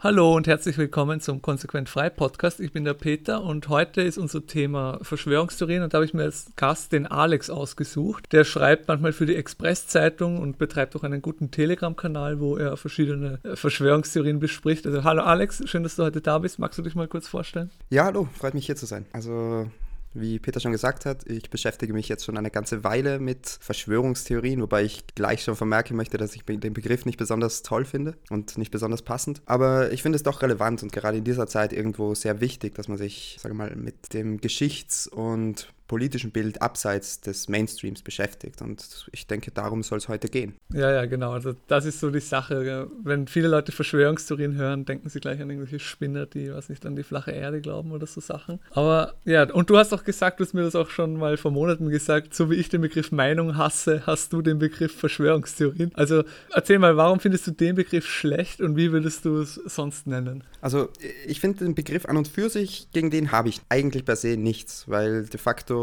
Hallo und herzlich willkommen zum Konsequent Frei Podcast. Ich bin der Peter und heute ist unser Thema Verschwörungstheorien und da habe ich mir als Gast den Alex ausgesucht. Der schreibt manchmal für die Express-Zeitung und betreibt auch einen guten Telegram-Kanal, wo er verschiedene äh, Verschwörungstheorien bespricht. Also hallo Alex, schön, dass du heute da bist. Magst du dich mal kurz vorstellen? Ja, hallo, freut mich hier zu sein. Also wie Peter schon gesagt hat, ich beschäftige mich jetzt schon eine ganze Weile mit Verschwörungstheorien, wobei ich gleich schon vermerken möchte, dass ich den Begriff nicht besonders toll finde und nicht besonders passend. Aber ich finde es doch relevant und gerade in dieser Zeit irgendwo sehr wichtig, dass man sich, sage mal, mit dem Geschichts- und politischen Bild abseits des Mainstreams beschäftigt. Und ich denke, darum soll es heute gehen. Ja, ja, genau. Also das ist so die Sache. Wenn viele Leute Verschwörungstheorien hören, denken sie gleich an irgendwelche Spinner, die, was nicht, an die flache Erde glauben oder so Sachen. Aber ja, und du hast auch gesagt, du hast mir das auch schon mal vor Monaten gesagt, so wie ich den Begriff Meinung hasse, hast du den Begriff Verschwörungstheorien. Also erzähl mal, warum findest du den Begriff schlecht und wie würdest du es sonst nennen? Also ich finde den Begriff an und für sich, gegen den habe ich eigentlich per se nichts, weil de facto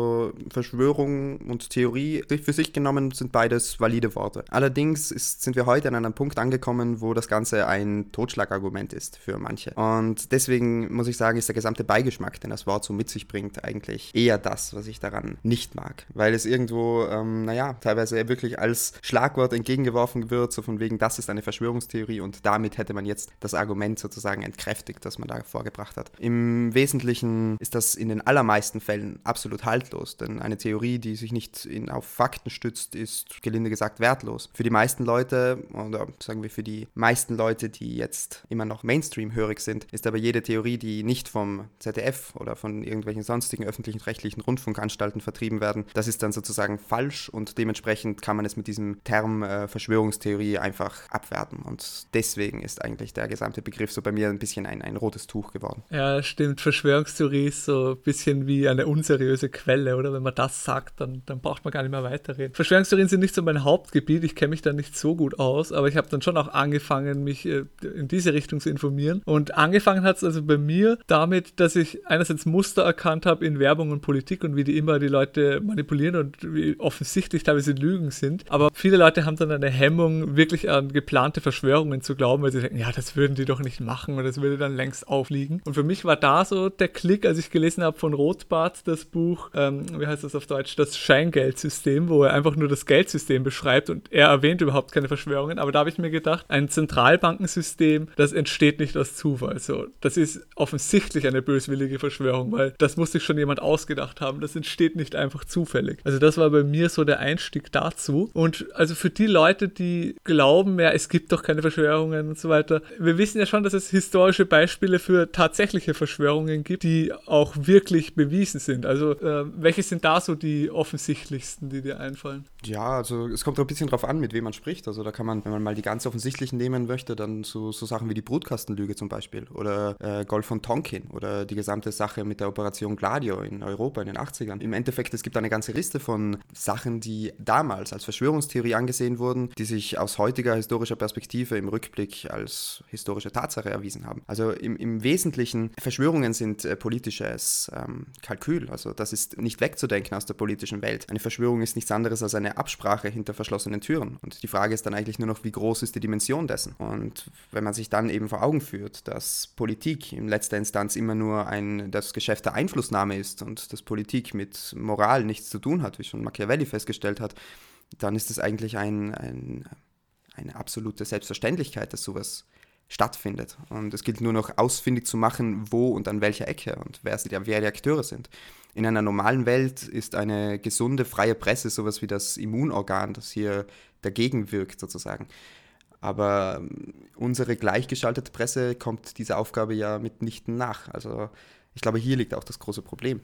Verschwörung und Theorie für sich genommen sind beides valide Worte. Allerdings ist, sind wir heute an einem Punkt angekommen, wo das Ganze ein Totschlagargument ist für manche. Und deswegen muss ich sagen, ist der gesamte Beigeschmack, den das Wort so mit sich bringt, eigentlich eher das, was ich daran nicht mag. Weil es irgendwo, ähm, naja, teilweise wirklich als Schlagwort entgegengeworfen wird, so von wegen, das ist eine Verschwörungstheorie und damit hätte man jetzt das Argument sozusagen entkräftigt, das man da vorgebracht hat. Im Wesentlichen ist das in den allermeisten Fällen absolut haltbar haltlos, denn eine Theorie, die sich nicht in, auf Fakten stützt, ist gelinde gesagt wertlos. Für die meisten Leute, oder sagen wir für die meisten Leute, die jetzt immer noch Mainstream-hörig sind, ist aber jede Theorie, die nicht vom ZDF oder von irgendwelchen sonstigen öffentlichen rechtlichen Rundfunkanstalten vertrieben werden, das ist dann sozusagen falsch und dementsprechend kann man es mit diesem Term äh, Verschwörungstheorie einfach abwerten. Und deswegen ist eigentlich der gesamte Begriff so bei mir ein bisschen ein, ein rotes Tuch geworden. Ja, stimmt. Verschwörungstheorie ist so ein bisschen wie eine unseriöse Quelle Quelle, oder? Wenn man das sagt, dann, dann braucht man gar nicht mehr weiterreden. Verschwörungstheorien sind nicht so mein Hauptgebiet, ich kenne mich da nicht so gut aus, aber ich habe dann schon auch angefangen, mich äh, in diese Richtung zu informieren. Und angefangen hat es also bei mir damit, dass ich einerseits Muster erkannt habe in Werbung und Politik und wie die immer die Leute manipulieren und wie offensichtlich teilweise Lügen sind. Aber viele Leute haben dann eine Hemmung, wirklich an geplante Verschwörungen zu glauben, weil sie denken, ja, das würden die doch nicht machen und das würde dann längst aufliegen. Und für mich war da so der Klick, als ich gelesen habe von Rothbart das Buch ähm, wie heißt das auf Deutsch, das Scheingeldsystem, wo er einfach nur das Geldsystem beschreibt und er erwähnt überhaupt keine Verschwörungen. Aber da habe ich mir gedacht, ein Zentralbankensystem, das entsteht nicht aus Zufall. So, das ist offensichtlich eine böswillige Verschwörung, weil das muss sich schon jemand ausgedacht haben. Das entsteht nicht einfach zufällig. Also das war bei mir so der Einstieg dazu. Und also für die Leute, die glauben, ja, es gibt doch keine Verschwörungen und so weiter, wir wissen ja schon, dass es historische Beispiele für tatsächliche Verschwörungen gibt, die auch wirklich bewiesen sind. Also äh, welche sind da so die offensichtlichsten, die dir einfallen? Ja, also es kommt ein bisschen drauf an, mit wem man spricht. Also da kann man, wenn man mal die ganz offensichtlichen nehmen möchte, dann so, so Sachen wie die Brutkastenlüge zum Beispiel oder äh, Golf von Tonkin oder die gesamte Sache mit der Operation Gladio in Europa in den 80ern. Im Endeffekt, es gibt eine ganze Liste von Sachen, die damals als Verschwörungstheorie angesehen wurden, die sich aus heutiger historischer Perspektive im Rückblick als historische Tatsache erwiesen haben. Also im, im Wesentlichen, Verschwörungen sind äh, politisches ähm, Kalkül. Also das ist nicht wegzudenken aus der politischen Welt. Eine Verschwörung ist nichts anderes als eine Absprache hinter verschlossenen Türen. Und die Frage ist dann eigentlich nur noch, wie groß ist die Dimension dessen? Und wenn man sich dann eben vor Augen führt, dass Politik in letzter Instanz immer nur ein, das Geschäft der Einflussnahme ist und dass Politik mit Moral nichts zu tun hat, wie schon Machiavelli festgestellt hat, dann ist es eigentlich ein, ein, eine absolute Selbstverständlichkeit, dass sowas stattfindet. Und es gilt nur noch ausfindig zu machen, wo und an welcher Ecke und wer, wer die Akteure sind. In einer normalen Welt ist eine gesunde, freie Presse sowas wie das Immunorgan, das hier dagegen wirkt sozusagen. Aber ähm, unsere gleichgeschaltete Presse kommt dieser Aufgabe ja mitnichten nach. Also ich glaube, hier liegt auch das große Problem.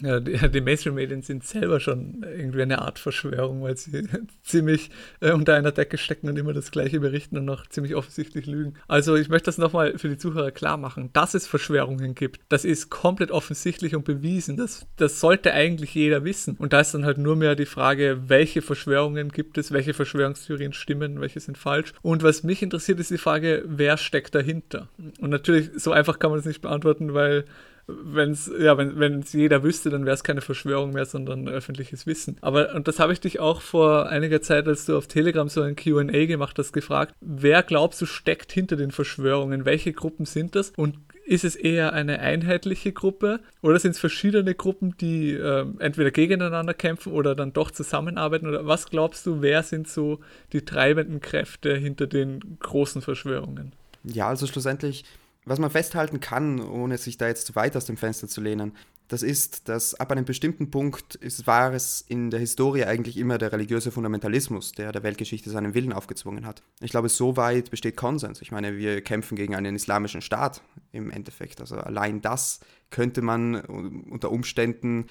Ja, die, die Mainstream-Medien sind selber schon irgendwie eine Art Verschwörung, weil sie ziemlich äh, unter einer Decke stecken und immer das Gleiche berichten und noch ziemlich offensichtlich lügen. Also ich möchte das nochmal für die Zuhörer klar machen. Dass es Verschwörungen gibt, das ist komplett offensichtlich und bewiesen. Das, das sollte eigentlich jeder wissen. Und da ist dann halt nur mehr die Frage, welche Verschwörungen gibt es, welche Verschwörungstheorien stimmen, welche sind falsch. Und was mich interessiert, ist die Frage, wer steckt dahinter? Und natürlich, so einfach kann man es nicht beantworten, weil wenn's, ja, wenn es jeder wüsste, dann wäre es keine Verschwörung mehr, sondern öffentliches Wissen. Aber, und das habe ich dich auch vor einiger Zeit, als du auf Telegram so ein QA gemacht hast, gefragt, wer glaubst du steckt hinter den Verschwörungen? Welche Gruppen sind das? Und ist es eher eine einheitliche Gruppe oder sind es verschiedene Gruppen, die äh, entweder gegeneinander kämpfen oder dann doch zusammenarbeiten? Oder was glaubst du, wer sind so die treibenden Kräfte hinter den großen Verschwörungen? Ja, also schlussendlich, was man festhalten kann, ohne sich da jetzt zu weit aus dem Fenster zu lehnen, das ist, dass ab einem bestimmten Punkt ist, war es in der Historie eigentlich immer der religiöse Fundamentalismus, der der Weltgeschichte seinen Willen aufgezwungen hat. Ich glaube, so weit besteht Konsens. Ich meine, wir kämpfen gegen einen islamischen Staat im Endeffekt. Also allein das könnte man unter Umständen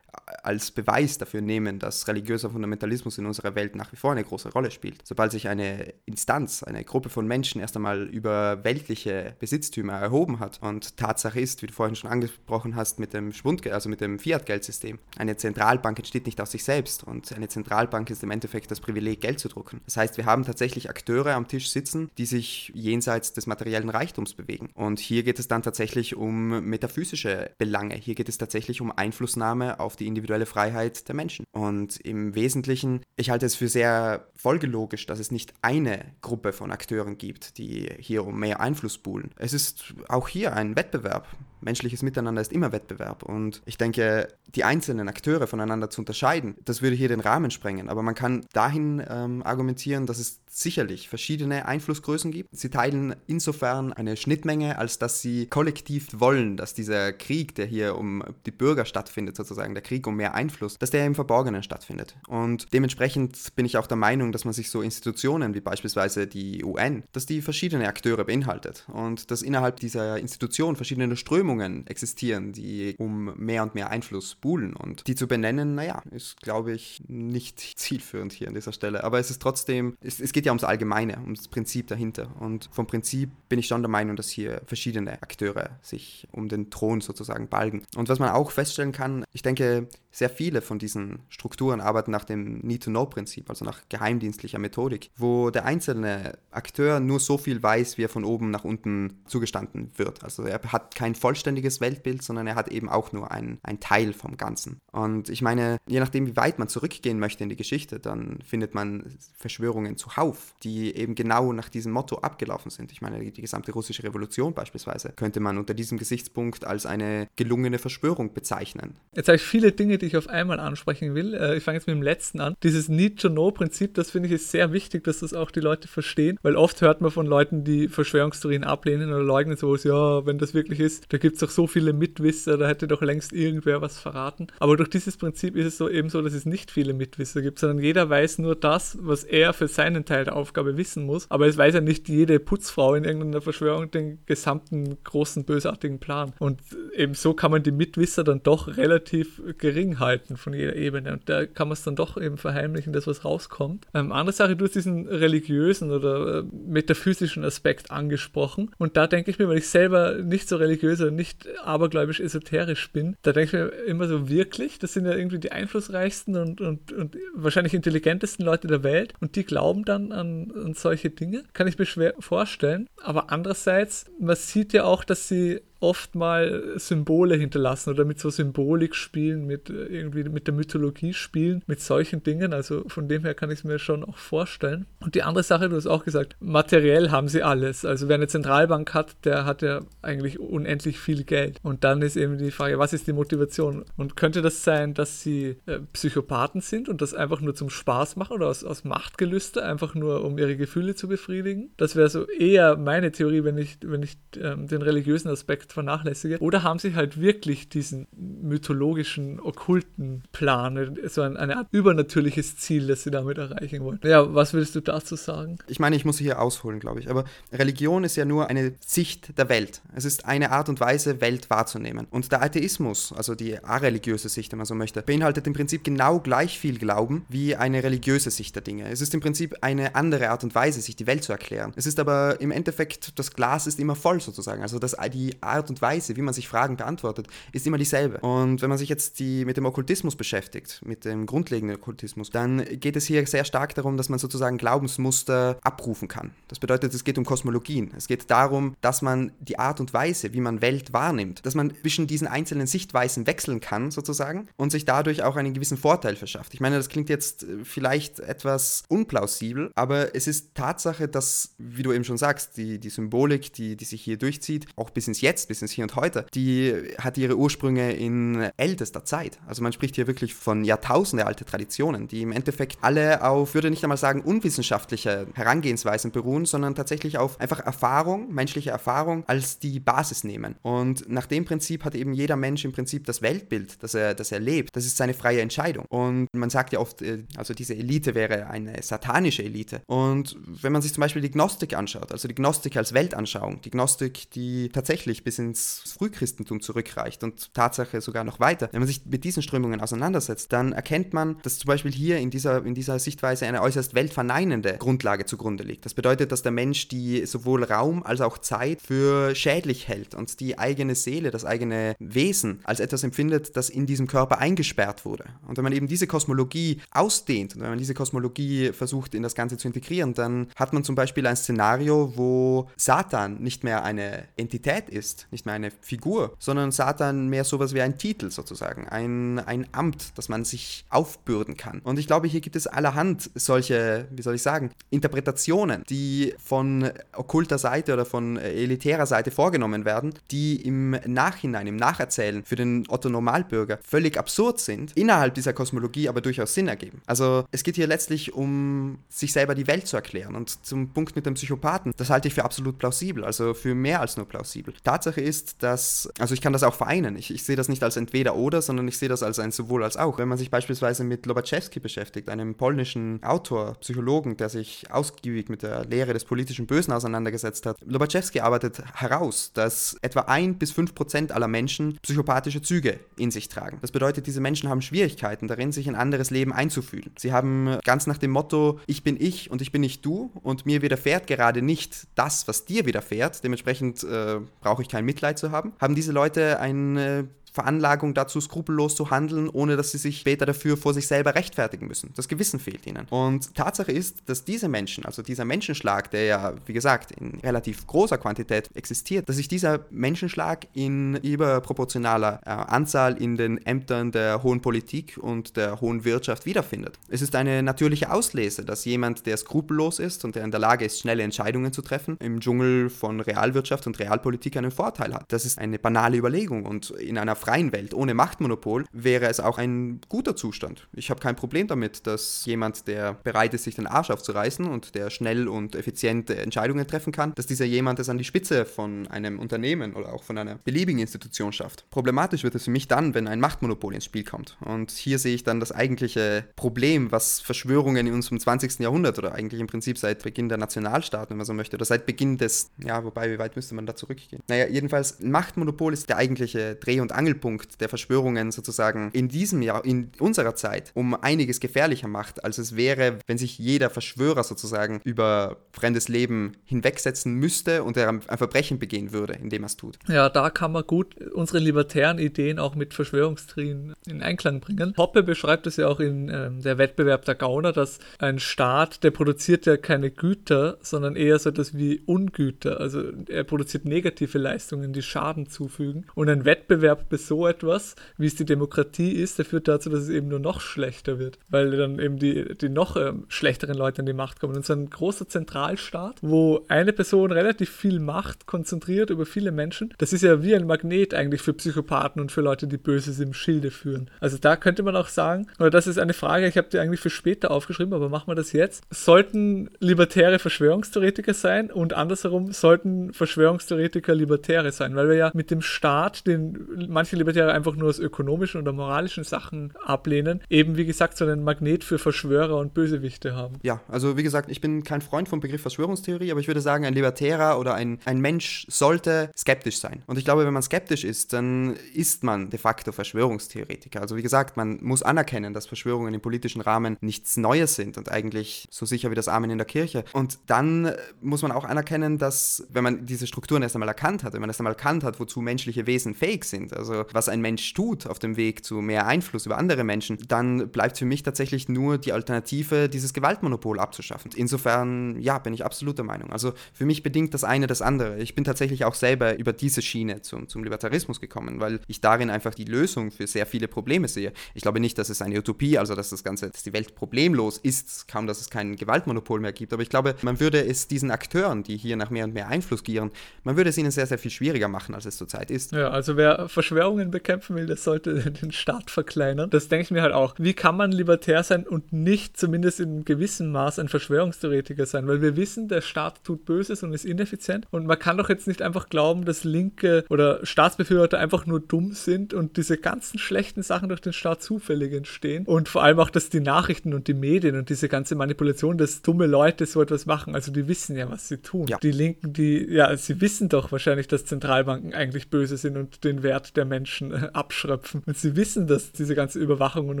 als Beweis dafür nehmen, dass religiöser Fundamentalismus in unserer Welt nach wie vor eine große Rolle spielt. Sobald sich eine Instanz, eine Gruppe von Menschen erst einmal über weltliche Besitztümer erhoben hat und Tatsache ist, wie du vorhin schon angesprochen hast, mit dem Schwundgeld, also mit dem Fiat-Geldsystem, eine Zentralbank entsteht nicht aus sich selbst und eine Zentralbank ist im Endeffekt das Privileg, Geld zu drucken. Das heißt, wir haben tatsächlich Akteure am Tisch sitzen, die sich jenseits des materiellen Reichtums bewegen. Und hier geht es dann tatsächlich um metaphysische Belange. Hier geht es tatsächlich um Einflussnahme auf die individuelle Freiheit der Menschen. Und im Wesentlichen, ich halte es für sehr folgelogisch, dass es nicht eine Gruppe von Akteuren gibt, die hier um mehr Einfluss buhlen. Es ist auch hier ein Wettbewerb menschliches Miteinander ist immer Wettbewerb. Und ich denke, die einzelnen Akteure voneinander zu unterscheiden, das würde hier den Rahmen sprengen. Aber man kann dahin ähm, argumentieren, dass es sicherlich verschiedene Einflussgrößen gibt. Sie teilen insofern eine Schnittmenge, als dass sie kollektiv wollen, dass dieser Krieg, der hier um die Bürger stattfindet, sozusagen der Krieg um mehr Einfluss, dass der im Verborgenen stattfindet. Und dementsprechend bin ich auch der Meinung, dass man sich so Institutionen wie beispielsweise die UN, dass die verschiedene Akteure beinhaltet und dass innerhalb dieser Institution verschiedene Strömungen Strömungen existieren, die um mehr und mehr Einfluss buhlen. Und die zu benennen, naja, ist, glaube ich, nicht zielführend hier an dieser Stelle. Aber es ist trotzdem, es, es geht ja ums Allgemeine, ums Prinzip dahinter. Und vom Prinzip bin ich schon der Meinung, dass hier verschiedene Akteure sich um den Thron sozusagen balgen. Und was man auch feststellen kann, ich denke, sehr viele von diesen Strukturen arbeiten nach dem Need-to-Know-Prinzip, also nach geheimdienstlicher Methodik, wo der einzelne Akteur nur so viel weiß, wie er von oben nach unten zugestanden wird. Also er hat kein vollständiges Weltbild, sondern er hat eben auch nur ein, ein Teil vom Ganzen. Und ich meine, je nachdem, wie weit man zurückgehen möchte in die Geschichte, dann findet man Verschwörungen zuhauf, die eben genau nach diesem Motto abgelaufen sind. Ich meine, die gesamte russische Revolution beispielsweise könnte man unter diesem Gesichtspunkt als eine gelungene Verschwörung bezeichnen. Jetzt habe ich viele Dinge, die ich auf einmal ansprechen will. Äh, ich fange jetzt mit dem letzten an. Dieses Need-to-Know-Prinzip, das finde ich ist sehr wichtig, dass das auch die Leute verstehen, weil oft hört man von Leuten, die Verschwörungstheorien ablehnen oder leugnen, so ja, wenn das wirklich ist, da gibt es doch so viele Mitwisser, da hätte doch längst irgendwer was verraten. Aber durch dieses Prinzip ist es so eben so, dass es nicht viele Mitwisser gibt, sondern jeder weiß nur das, was er für seinen Teil der Aufgabe wissen muss. Aber es weiß ja nicht jede Putzfrau in irgendeiner Verschwörung den gesamten großen bösartigen Plan. Und eben so kann man die Mitwisser dann doch relativ gering gering halten von jeder Ebene. Und da kann man es dann doch eben verheimlichen, dass was rauskommt. Ähm, andere Sache, du hast diesen religiösen oder äh, metaphysischen Aspekt angesprochen. Und da denke ich mir, weil ich selber nicht so religiös oder nicht abergläubisch esoterisch bin, da denke ich mir immer so wirklich, das sind ja irgendwie die einflussreichsten und, und, und wahrscheinlich intelligentesten Leute der Welt. Und die glauben dann an, an solche Dinge. Kann ich mir schwer vorstellen. Aber andererseits, man sieht ja auch, dass sie oft mal Symbole hinterlassen oder mit so Symbolik spielen, mit äh, irgendwie mit der Mythologie spielen, mit solchen Dingen. Also von dem her kann ich es mir schon auch vorstellen. Und die andere Sache, du hast auch gesagt, materiell haben sie alles. Also wer eine Zentralbank hat, der hat ja eigentlich unendlich viel Geld. Und dann ist eben die Frage, was ist die Motivation? Und könnte das sein, dass sie äh, Psychopathen sind und das einfach nur zum Spaß machen oder aus, aus Machtgelüste, einfach nur um ihre Gefühle zu befriedigen? Das wäre so eher meine Theorie, wenn ich, wenn ich ähm, den religiösen Aspekt Aspekt vernachlässige? Oder haben sie halt wirklich diesen mythologischen, okkulten Plan, so ein, eine Art übernatürliches Ziel, das sie damit erreichen wollen? Ja, was willst du dazu sagen? Ich meine, ich muss hier ausholen, glaube ich. Aber Religion ist ja nur eine Sicht der Welt. Es ist eine Art und Weise, Welt wahrzunehmen. Und der Atheismus, also die areligiöse Sicht, wenn man so möchte, beinhaltet im Prinzip genau gleich viel Glauben wie eine religiöse Sicht der Dinge. Es ist im Prinzip eine andere Art und Weise, sich die Welt zu erklären. Es ist aber im Endeffekt, das Glas ist immer voll sozusagen. Also das, die Art und Weise, wie man sich Fragen beantwortet, ist immer dieselbe. Und wenn man sich jetzt die, mit dem Okkultismus beschäftigt, mit dem grundlegenden Okkultismus, dann geht es hier sehr stark darum, dass man sozusagen Glaubensmuster abrufen kann. Das bedeutet, es geht um Kosmologien. Es geht darum, dass man die Art und Weise, wie man Welt wahrnimmt, dass man zwischen diesen einzelnen Sichtweisen wechseln kann, sozusagen, und sich dadurch auch einen gewissen Vorteil verschafft. Ich meine, das klingt jetzt äh, vielleicht etwas unplausibel, aber es ist Tatsache, dass, wie du eben schon sagst, die, die Symbolik, die, die sich hier durchzieht, auch bis ins Jetzt, bis ins Hier und Heute, die hat ihre Ursprünge in ältester Zeit. Also man spricht hier wirklich von Jahrtausende alte Traditionen, die im Endeffekt alle auf, würde nicht einmal sagen, unwissenschaftliche Herangehensweisen beruhen, sondern tatsächlich auf einfach Erfahrung, menschliche Erfahrung als die Basis nehmen. Und nach dem Prinzip hat eben jeder Mensch im Prinzip das Weltbild, das er, das er lebt. Das ist seine freie Entscheidung. Und man sagt ja oft, äh, also diese Elite wäre eine satanische Elite. Und wenn man sich zum Beispiel die Gnostik anschaut, also die Gnostik als Weltanschauung, die Gnostik, die tatsächlich bis ins Frühchristentum zurückreicht und Tatsache sogar noch weiter, wenn man sich mit diesen Strömungen auseinandersetzt, dann erkennt man, dass zum Beispiel hier in dieser, in dieser Sichtweise eine äußerst weltverneinende Grundlage zugrunde liegt. Das bedeutet, dass der Mensch die sowohl Raum als auch Zeit für schädlich hält und die eigene Seele, das eigene Wesen als etwas empfindet, das in diesem Körper eingesperrt wurde. Und wenn man eben diese Kosmologie ausdehnt und wenn man diese Kosmologie versucht in das Ganze zu integrieren, dann hat man zum Beispiel ein Szenario, wo Satan nicht mehr eine Entität ist, nicht mehr eine Figur, sondern Satan mehr sowas wie ein Titel sozusagen, ein, ein Amt, das man sich aufbürden kann. Und ich glaube, hier gibt es allerhand solche, wie soll ich sagen, Interpretationen, die von okkulter Seite oder von elitärer Seite vorgenommen werden, die im Nachhinein, im Nacherzählen für den Otto Normalbürger völlig absurd sind, innerhalb dieser Kosmologie aber durchaus Sinn ergeben. Also es geht hier letztlich um sich selber die Welt zu erklären. Und zum Punkt mit dem Psychopathen, das halte ich für absolut plausibel, also für mehr als nur plausibel. Tatsache ist, dass, also ich kann das auch vereinen. Ich, ich sehe das nicht als entweder oder, sondern ich sehe das als ein sowohl als auch. Wenn man sich beispielsweise mit Lobaczewski beschäftigt, einem polnischen Autor, Psychologen, der sich ausgiebig mit der Lehre des politischen Bösen auseinandergesetzt hat, Lobaczewski arbeitet heraus, dass etwa ein bis fünf Prozent aller Menschen psychopathische Züge in sich tragen. Das bedeutet, diese Menschen haben Schwierigkeiten darin, sich in ein anderes Leben einzufühlen. Sie haben ganz nach dem Motto, ich bin ich und ich bin nicht du und mir widerfährt gerade nicht das, was dir widerfährt. Dementsprechend äh, brauche ich kein Mitleid zu haben. Haben diese Leute ein äh, Veranlagung dazu, skrupellos zu handeln, ohne dass sie sich später dafür vor sich selber rechtfertigen müssen. Das Gewissen fehlt ihnen. Und Tatsache ist, dass diese Menschen, also dieser Menschenschlag, der ja, wie gesagt, in relativ großer Quantität existiert, dass sich dieser Menschenschlag in überproportionaler äh, Anzahl in den Ämtern der hohen Politik und der hohen Wirtschaft wiederfindet. Es ist eine natürliche Auslese, dass jemand, der skrupellos ist und der in der Lage ist, schnelle Entscheidungen zu treffen, im Dschungel von Realwirtschaft und Realpolitik einen Vorteil hat. Das ist eine banale Überlegung und in einer freien Welt ohne Machtmonopol wäre es auch ein guter Zustand. Ich habe kein Problem damit, dass jemand, der bereit ist, sich den Arsch aufzureißen und der schnell und effizient Entscheidungen treffen kann, dass dieser jemand es an die Spitze von einem Unternehmen oder auch von einer beliebigen Institution schafft. Problematisch wird es für mich dann, wenn ein Machtmonopol ins Spiel kommt. Und hier sehe ich dann das eigentliche Problem, was Verschwörungen in unserem 20. Jahrhundert oder eigentlich im Prinzip seit Beginn der Nationalstaaten, wenn man so möchte, oder seit Beginn des, ja, wobei, wie weit müsste man da zurückgehen? Naja, jedenfalls, Machtmonopol ist der eigentliche Dreh- und Angelpunkt der Verschwörungen sozusagen in diesem Jahr, in unserer Zeit, um einiges gefährlicher macht, als es wäre, wenn sich jeder Verschwörer sozusagen über fremdes Leben hinwegsetzen müsste und er ein Verbrechen begehen würde, indem er es tut. Ja, da kann man gut unsere libertären Ideen auch mit Verschwörungstheorien in Einklang bringen. Poppe beschreibt es ja auch in äh, der Wettbewerb der Gauner, dass ein Staat, der produziert ja keine Güter, sondern eher so etwas wie Ungüter. Also er produziert negative Leistungen, die Schaden zufügen. Und ein Wettbewerb so etwas, wie es die Demokratie ist, der führt dazu, dass es eben nur noch schlechter wird, weil dann eben die, die noch ähm, schlechteren Leute an die Macht kommen. Und so ein großer Zentralstaat, wo eine Person relativ viel Macht konzentriert über viele Menschen, das ist ja wie ein Magnet eigentlich für Psychopathen und für Leute, die Böses im Schilde führen. Also da könnte man auch sagen, oder das ist eine Frage, ich habe die eigentlich für später aufgeschrieben, aber machen wir das jetzt. Sollten libertäre Verschwörungstheoretiker sein und andersherum sollten Verschwörungstheoretiker Libertäre sein, weil wir ja mit dem Staat, den manche manche Libertäre einfach nur aus ökonomischen oder moralischen Sachen ablehnen, eben wie gesagt so einen Magnet für Verschwörer und Bösewichte haben. Ja, also wie gesagt, ich bin kein Freund vom Begriff Verschwörungstheorie, aber ich würde sagen, ein Libertärer oder ein, ein Mensch sollte skeptisch sein. Und ich glaube, wenn man skeptisch ist, dann ist man de facto Verschwörungstheoretiker. Also wie gesagt, man muss anerkennen, dass Verschwörungen im politischen Rahmen nichts Neues sind und eigentlich so sicher wie das Amen in der Kirche. Und dann muss man auch anerkennen, dass wenn man diese Strukturen erst einmal erkannt hat, wenn man erst einmal erkannt hat, wozu menschliche Wesen fähig sind, also was ein Mensch tut auf dem Weg zu mehr Einfluss über andere Menschen, dann bleibt für mich tatsächlich nur die Alternative, dieses Gewaltmonopol abzuschaffen. Insofern, ja, bin ich absolut der Meinung. Also für mich bedingt das eine das andere. Ich bin tatsächlich auch selber über diese Schiene zum, zum Libertarismus gekommen, weil ich darin einfach die Lösung für sehr viele Probleme sehe. Ich glaube nicht, dass es eine Utopie, also dass das Ganze, dass die Welt problemlos ist, kaum dass es kein Gewaltmonopol mehr gibt. Aber ich glaube, man würde es diesen Akteuren, die hier nach mehr und mehr Einfluss gieren, man würde es ihnen sehr, sehr viel schwieriger machen, als es zurzeit ist. Ja, also wer Verschwörungen bekämpfen will, das sollte den Staat verkleinern. Das denke ich mir halt auch. Wie kann man libertär sein und nicht zumindest in einem gewissen Maß ein Verschwörungstheoretiker sein? Weil wir wissen, der Staat tut Böses und ist ineffizient und man kann doch jetzt nicht einfach glauben, dass Linke oder Staatsbefürworter einfach nur dumm sind und diese ganzen schlechten Sachen durch den Staat zufällig entstehen und vor allem auch, dass die Nachrichten und die Medien und diese ganze Manipulation, dass dumme Leute so etwas machen, also die wissen ja, was sie tun. Ja. Die Linken, die, ja, sie wissen doch wahrscheinlich, dass Zentralbanken eigentlich böse sind und den Wert der Menschen äh, abschröpfen. Und sie wissen, dass diese ganze Überwachung und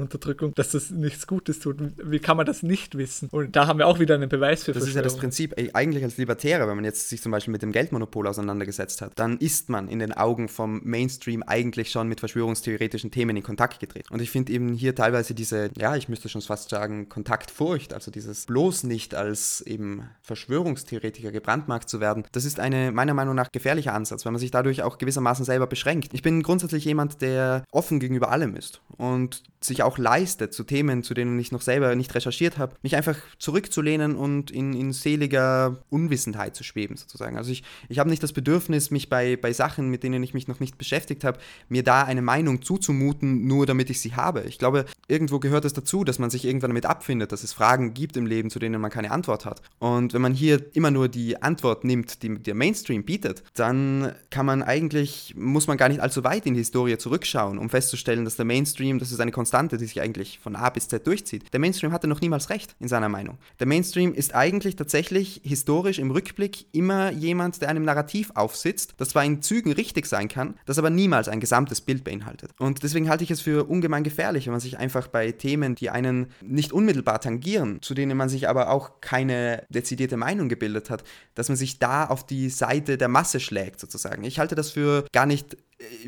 Unterdrückung, dass das nichts Gutes tut. Wie kann man das nicht wissen? Und da haben wir auch wieder einen Beweis für Das ist ja das Prinzip, eigentlich als Libertärer, wenn man jetzt sich zum Beispiel mit dem Geldmonopol auseinandergesetzt hat, dann ist man in den Augen vom Mainstream eigentlich schon mit verschwörungstheoretischen Themen in Kontakt getreten. Und ich finde eben hier teilweise diese, ja, ich müsste schon fast sagen, Kontaktfurcht, also dieses bloß nicht als eben Verschwörungstheoretiker gebrandmarkt zu werden, das ist eine meiner Meinung nach gefährlicher Ansatz, weil man sich dadurch auch gewissermaßen selber beschränkt. Ich bin grundsätzlich jemand, der offen gegenüber allem ist und sich auch leistet zu Themen, zu denen ich noch selber nicht recherchiert habe, mich einfach zurückzulehnen und in, in seliger Unwissenheit zu schweben sozusagen. Also ich, ich habe nicht das Bedürfnis, mich bei, bei Sachen, mit denen ich mich noch nicht beschäftigt habe, mir da eine Meinung zuzumuten, nur damit ich sie habe. Ich glaube, irgendwo gehört es dazu, dass man sich irgendwann damit abfindet, dass es Fragen gibt im Leben, zu denen man keine Antwort hat. Und wenn man hier immer nur die Antwort nimmt, die der Mainstream bietet, dann kann man eigentlich, muss man gar nicht allzu weit in die Historie zurückschauen, um festzustellen, dass der Mainstream, das ist eine Konstante, die sich eigentlich von A bis Z durchzieht. Der Mainstream hatte noch niemals recht in seiner Meinung. Der Mainstream ist eigentlich tatsächlich historisch im Rückblick immer jemand, der einem Narrativ aufsitzt, das zwar in Zügen richtig sein kann, das aber niemals ein gesamtes Bild beinhaltet. Und deswegen halte ich es für ungemein gefährlich, wenn man sich einfach bei Themen, die einen nicht unmittelbar tangieren, zu denen man sich aber auch keine dezidierte Meinung gebildet hat, dass man sich da auf die Seite der Masse schlägt sozusagen. Ich halte das für gar nicht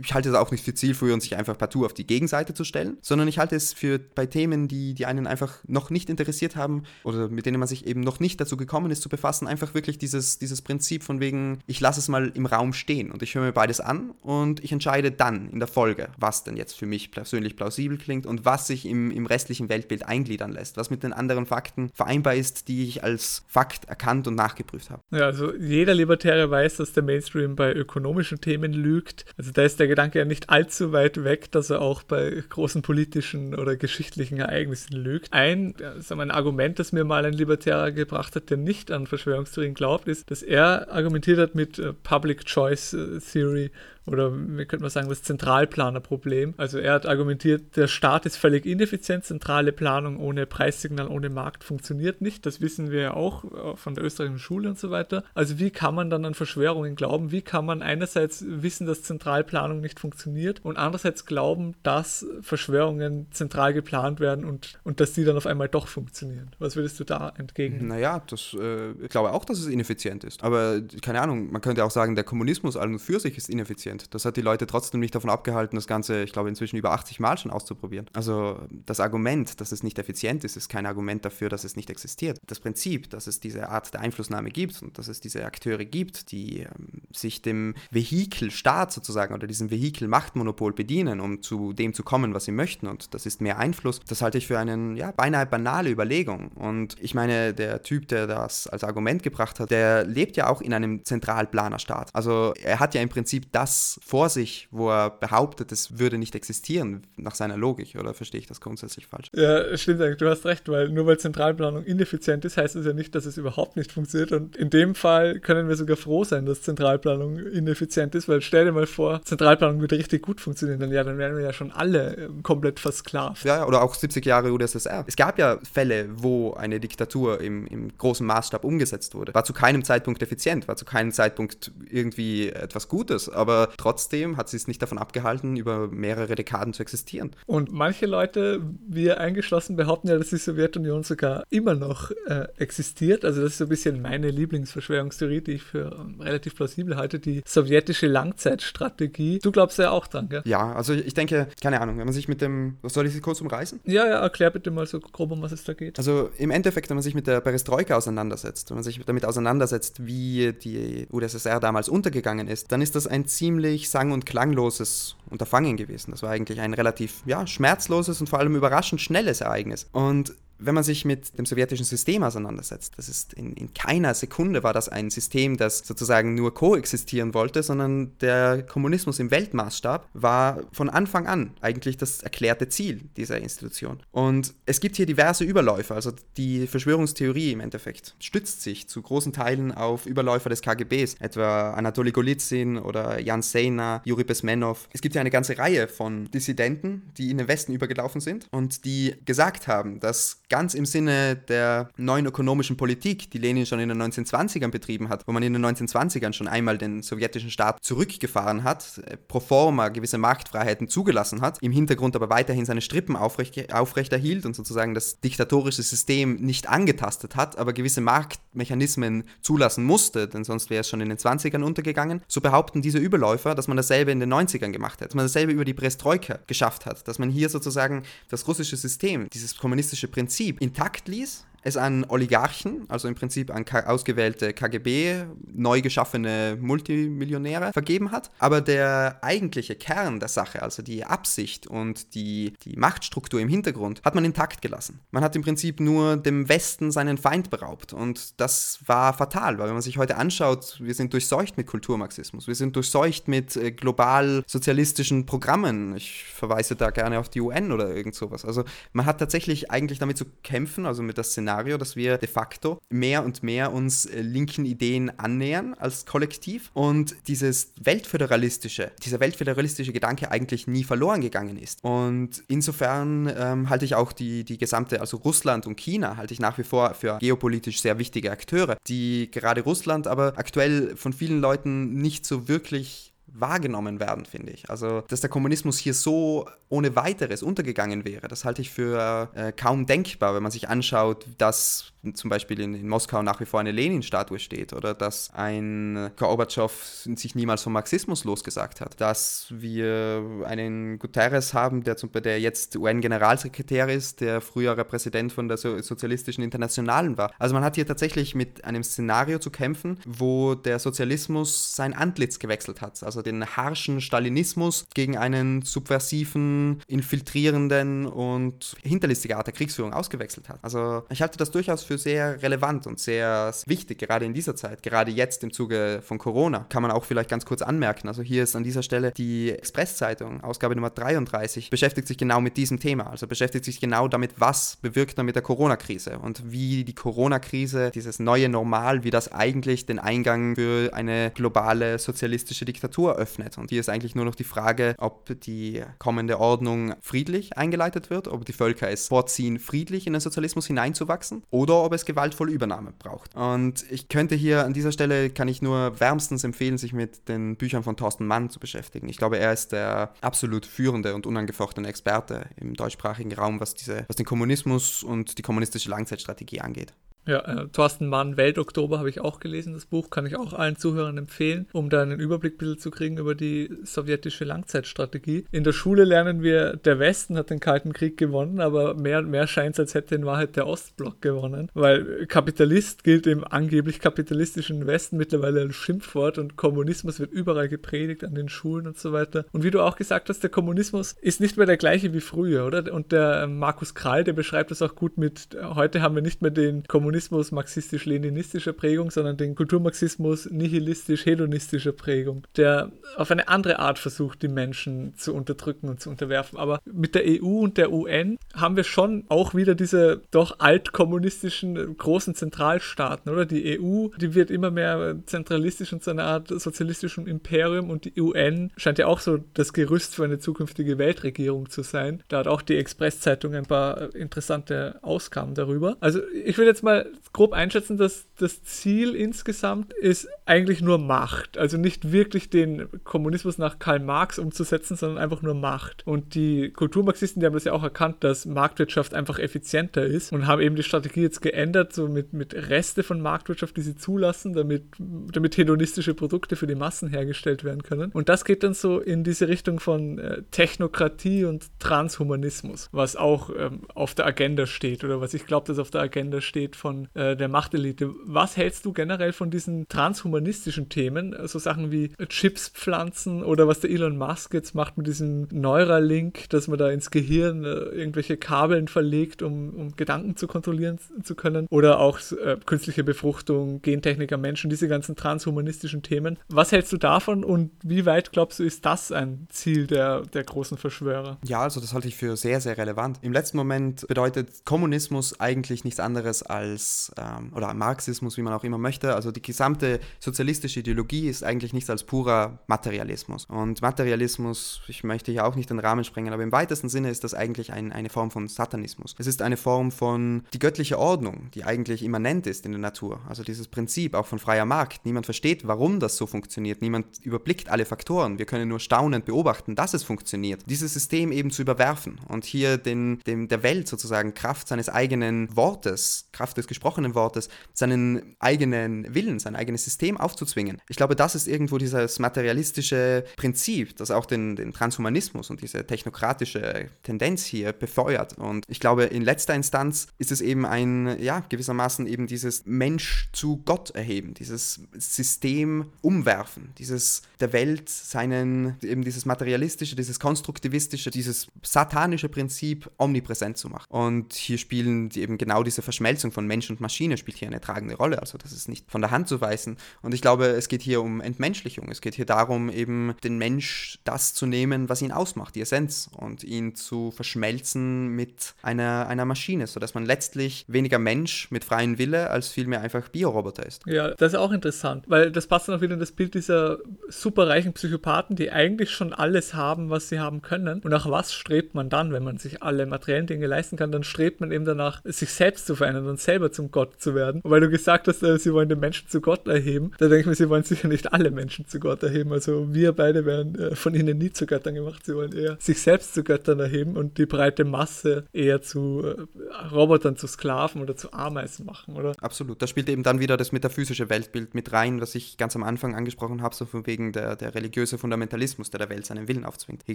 ich halte es auch nicht für zielführend, sich einfach partout auf die Gegenseite zu stellen, sondern ich halte es für bei Themen, die, die einen einfach noch nicht interessiert haben oder mit denen man sich eben noch nicht dazu gekommen ist zu befassen, einfach wirklich dieses, dieses Prinzip von wegen, ich lasse es mal im Raum stehen und ich höre mir beides an und ich entscheide dann in der Folge, was denn jetzt für mich persönlich plausibel klingt und was sich im, im restlichen Weltbild eingliedern lässt, was mit den anderen Fakten vereinbar ist, die ich als Fakt erkannt und nachgeprüft habe. Ja, also jeder Libertäre weiß, dass der Mainstream bei ökonomischen Themen lügt. Also da ist der Gedanke ja nicht allzu weit weg, dass er auch bei großen politischen oder geschichtlichen Ereignissen lügt. Ein, also ein Argument, das mir mal ein Libertärer gebracht hat, der nicht an Verschwörungstheorien glaubt, ist, dass er argumentiert hat mit äh, Public Choice äh, Theory oder wir könnten mal sagen, das Zentralplanerproblem. Also er hat argumentiert, der Staat ist völlig ineffizient, zentrale Planung ohne Preissignal, ohne Markt funktioniert nicht. Das wissen wir ja auch äh, von der österreichischen Schule und so weiter. Also wie kann man dann an Verschwörungen glauben? Wie kann man einerseits wissen, dass Zentralplanung nicht funktioniert und andererseits glauben, dass Verschwörungen zentral geplant werden und, und dass die dann auf einmal doch funktionieren? Was würdest du da entgegen? Naja, das, äh, ich glaube auch, dass es ineffizient ist. Aber keine Ahnung, man könnte auch sagen, der Kommunismus an und für sich ist ineffizient effizient. Das hat die Leute trotzdem nicht davon abgehalten, das Ganze, ich glaube, inzwischen über 80 Mal schon auszuprobieren. Also das Argument, dass es nicht effizient ist, ist kein Argument dafür, dass es nicht existiert. Das Prinzip, dass es diese Art der Einflussnahme gibt und dass es diese Akteure gibt, die ähm, sich dem Vehikel Staat sozusagen oder diesem Vehikel Machtmonopol bedienen, um zu dem zu kommen, was sie möchten und das ist mehr Einfluss, das halte ich für eine ja, beinahe banale Überlegung. Und ich meine, der Typ, der das als Argument gebracht hat, der lebt ja auch in einem Zentralplanerstaat. Also er hat ja im Prinzip das vor sich, wo er behauptet, es würde nicht existieren, nach seiner Logik, oder verstehe ich das grundsätzlich falsch? Ja, stimmt eigentlich, du hast recht, weil nur weil Zentralplanung ineffizient ist, heißt es ja nicht, dass es überhaupt nicht funktioniert. Und in dem Fall können wir sogar froh sein, dass Zentralplanung ineffizient ist, weil stell dir mal vor, Zentralplanung wieder richtig gut funktionieren, dann ja, dann wären wir ja schon alle äh, komplett versklavt. Ja, oder auch 70 Jahre UdSSR. Es gab ja Fälle, wo eine Diktatur im, im großen Maßstab umgesetzt wurde. War zu keinem Zeitpunkt effizient, war zu keinem Zeitpunkt irgendwie etwas Gutes, aber trotzdem hat sie es nicht davon abgehalten, über mehrere Dekaden zu existieren. Und manche Leute, wir eingeschlossen, behaupten ja, dass die Sowjetunion sogar immer noch äh, existiert. Also das ist so ein bisschen meine Lieblingsverschwörungstheorie, die ich für ähm, relativ plausibel halte, die sowjetische Langzeitstrategie. Du glaubst ja auch dran, gell? Ja, also ich denke, keine Ahnung, wenn man sich mit dem, was soll ich sie kurz umreißen? Ja, ja, erklär bitte mal so grob, um was es da geht. Also im Endeffekt, wenn man sich mit der Perestroika auseinandersetzt, wenn man sich damit auseinandersetzt, wie die UdSSR damals untergegangen ist, dann ist das ein ziemlich sang- und klangloses Unterfangen gewesen. Das war eigentlich ein relativ ja, schmerzloses und vor allem überraschend schnelles Ereignis. Und wenn man sich mit dem sowjetischen System auseinandersetzt, das ist in, in keiner Sekunde war das ein System, das sozusagen nur koexistieren wollte, sondern der Kommunismus im Weltmaßstab war von Anfang an eigentlich das erklärte Ziel dieser Institution. Und es gibt hier diverse Überläufer, also die Verschwörungstheorie im Endeffekt stützt sich zu großen Teilen auf Überläufer des KGBs, etwa Anatoly Golitsyn oder Jan Sejna, Juri Besmenov. Es gibt ja eine ganze Reihe von Dissidenten, die in den Westen übergelaufen sind und die gesagt haben, dass ganz im Sinne der neuen ökonomischen Politik, die Lenin schon in den 1920ern betrieben hat, wo man in den 1920ern schon einmal den sowjetischen Staat zurückgefahren hat, äh, pro forma gewisse Marktfreiheiten zugelassen hat, im Hintergrund aber weiterhin seine Strippen aufrecht, aufrechterhielt und sozusagen das diktatorische System nicht angetastet hat, aber gewisse Marktmechanismen zulassen musste, denn sonst wäre es schon in den 20ern untergegangen, so behaupten diese Überläufer, dass man dasselbe in den 90ern gemacht hat, dass man dasselbe über die Perestroika geschafft hat, dass man hier sozusagen das russische System, dieses kommunistische Prinzip, Prinzip intakt ließ, es an Oligarchen, also im Prinzip an ausgewählte KGB, neu geschaffene Multimillionäre vergeben hat. Aber der eigentliche Kern der Sache, also die Absicht und die, die Machtstruktur im Hintergrund, hat man intakt gelassen. Man hat im Prinzip nur dem Westen seinen Feind beraubt. Und das war fatal, weil wenn man sich heute anschaut, wir sind durchseucht mit Kulturmarxismus, wir sind durchseucht mit äh, global sozialistischen Programmen. Ich verweise da gerne auf die UN oder irgend sowas. Also man hat tatsächlich eigentlich damit zu kämpfen, also mit das Szenario, Szenario, dass wir de facto mehr und mehr uns äh, linken Ideen annähern als Kollektiv und dieses weltföderalistische, dieser weltföderalistische Gedanke eigentlich nie verloren gegangen ist. Und insofern ähm, halte ich auch die, die gesamte, also Russland und China, halte ich nach wie vor für geopolitisch sehr wichtige Akteure, die gerade Russland aber aktuell von vielen Leuten nicht so wirklich wahrgenommen werden, finde ich. Also, dass der Kommunismus hier so ohne weiteres untergegangen wäre, das halte ich für äh, kaum denkbar, wenn man sich anschaut, dass zum Beispiel in, in Moskau nach wie vor eine Lenin-Statue steht oder dass ein Gorbatschow sich niemals vom Marxismus losgesagt hat, dass wir einen Guterres haben, der, zum, der jetzt UN-Generalsekretär ist, der frühere Präsident von der so Sozialistischen Internationalen war. Also man hat hier tatsächlich mit einem Szenario zu kämpfen, wo der Sozialismus sein Antlitz gewechselt hat, also den harschen Stalinismus gegen einen subversiven, infiltrierenden und hinterlistige Art der Kriegsführung ausgewechselt hat. Also ich halte das durchaus für sehr relevant und sehr wichtig, gerade in dieser Zeit. Gerade jetzt im Zuge von Corona kann man auch vielleicht ganz kurz anmerken. Also hier ist an dieser Stelle die Express-Zeitung, Ausgabe Nummer 33, beschäftigt sich genau mit diesem Thema. Also beschäftigt sich genau damit, was bewirkt man mit der Corona-Krise und wie die Corona-Krise, dieses neue Normal, wie das eigentlich den Eingang für eine globale sozialistische Diktatur öffnet. Und hier ist eigentlich nur noch die Frage, ob die kommende Ordnung friedlich eingeleitet wird, ob die Völker es vorziehen, friedlich in den Sozialismus hineinzuwachsen oder ob es gewaltvolle Übernahme braucht. Und ich könnte hier an dieser Stelle, kann ich nur wärmstens empfehlen, sich mit den Büchern von Thorsten Mann zu beschäftigen. Ich glaube, er ist der absolut führende und unangefochtene Experte im deutschsprachigen Raum, was, diese, was den Kommunismus und die kommunistische Langzeitstrategie angeht. Ja, äh, Thorsten Mann, Weltoktober habe ich auch gelesen. Das Buch kann ich auch allen Zuhörern empfehlen, um da einen Überblick zu kriegen über die sowjetische Langzeitstrategie. In der Schule lernen wir, der Westen hat den Kalten Krieg gewonnen, aber mehr, mehr scheint es, als hätte in Wahrheit der Ostblock gewonnen, weil Kapitalist gilt im angeblich kapitalistischen Westen mittlerweile als Schimpfwort und Kommunismus wird überall gepredigt an den Schulen und so weiter. Und wie du auch gesagt hast, der Kommunismus ist nicht mehr der gleiche wie früher, oder? Und der Markus Krall, der beschreibt das auch gut mit, heute haben wir nicht mehr den Kommunismus Kommunismus marxistisch-leninistischer Prägung, sondern den Kulturmarxismus nihilistisch-hedonistischer Prägung, der auf eine andere Art versucht, die Menschen zu unterdrücken und zu unterwerfen. Aber mit der EU und der UN haben wir schon auch wieder diese doch altkommunistischen großen Zentralstaaten, oder? Die EU, die wird immer mehr zentralistisch und zu einer Art sozialistischem Imperium und die UN scheint ja auch so das Gerüst für eine zukünftige Weltregierung zu sein. Da hat auch die Express-Zeitung ein paar interessante Ausgaben darüber. Also ich will jetzt mal grob einschätzen, dass das Ziel insgesamt ist eigentlich nur Macht. Also nicht wirklich den Kommunismus nach Karl Marx umzusetzen, sondern einfach nur Macht. Und die Kulturmarxisten, die haben das ja auch erkannt, dass Marktwirtschaft einfach effizienter ist und haben eben die Strategie jetzt geändert, so mit, mit Reste von Marktwirtschaft, die sie zulassen, damit, damit hedonistische Produkte für die Massen hergestellt werden können. Und das geht dann so in diese Richtung von äh, Technokratie und Transhumanismus, was auch ähm, auf der Agenda steht oder was ich glaube, dass auf der Agenda steht von äh, der Machtelite. Was hältst du generell von diesen transhumanistischen Themen, so Sachen wie Chips pflanzen oder was der Elon Musk jetzt macht mit diesem Neuralink, dass man da ins Gehirn äh, irgendwelche Kabeln verlegt, um, um Gedanken zu kontrollieren zu können oder auch äh, künstliche Befruchtung, Gentechnik am Menschen, diese ganzen transhumanistischen Themen. Was hältst du davon und wie weit glaubst du, ist das ein Ziel der, der großen Verschwörer? Ja, also das halte ich für sehr, sehr relevant. Im letzten Moment bedeutet Kommunismus eigentlich nichts anderes als, ähm, oder Marxismus, wie man auch immer möchte, also die gesamte sozialistische Ideologie ist eigentlich nichts als purer Materialismus. Und Materialismus, ich möchte hier auch nicht den Rahmen sprengen, aber im weitesten Sinne ist das eigentlich ein, eine Form von Satanismus. Es ist eine Form von die göttliche Ordnung, die eigentlich immanent ist in der Natur. Also dieses Prinzip auch von freier Markt. Niemand versteht, warum das so funktioniert. Niemand überblickt alle Faktoren. Wir können nur staunend beobachten, dass es funktioniert. Dieses System eben zu überwerfen und hier den, dem, der Welt sozusagen Kraft seines eigenen Wortes, Kraft des gesprochenen Wortes, seinen eigenen Willen, sein eigenes System aufzuzwingen. Ich glaube, das ist irgendwo dieses materialistische Prinzip, das auch den, den Transhumanismus und diese technokratische Tendenz hier befeuert. Und ich glaube, in letzter Instanz ist es eben ein, ja, gewissermaßen eben dieses Mensch zu Gott erheben, dieses System umwerfen, dieses der Welt seinen, eben dieses materialistische, dieses konstruktivistische, dieses satanische Prinzip omnipräsent zu machen. Und hier spielen die eben genau diese Verschmelzung von Mensch und Maschine spielt hier eine tragende Rolle. Also das ist nicht von der Hand zu weisen. Und ich glaube, es geht hier um Entmenschlichung. Es geht hier darum, eben den Mensch das zu nehmen, was ihn ausmacht, die Essenz, und ihn zu verschmelzen mit einer, einer Maschine, sodass man letztlich weniger Mensch mit freiem Wille als vielmehr einfach Bioroboter ist. Ja, das ist auch interessant, weil das passt dann auch wieder in das Bild dieser superreichen Psychopathen, die eigentlich schon alles haben, was sie haben können. Und nach was strebt man dann, wenn man sich alle materiellen Dinge leisten kann? Dann strebt man eben danach, sich selbst zu verändern und selber zum Gott zu werden. Und weil du gesagt hast, äh, sie wollen den Menschen zu Gott erheben, da denke ich mir, sie wollen sicher nicht alle Menschen zu Gott erheben. Also wir beide werden äh, von ihnen nie zu Göttern gemacht. Sie wollen eher sich selbst zu Göttern erheben und die breite Masse eher zu äh, Robotern, zu Sklaven oder zu Ameisen machen, oder? Absolut. Da spielt eben dann wieder das metaphysische Weltbild mit rein, was ich ganz am Anfang angesprochen habe, so von wegen der, der religiöse Fundamentalismus, der der Welt seinen Willen aufzwingt. Hier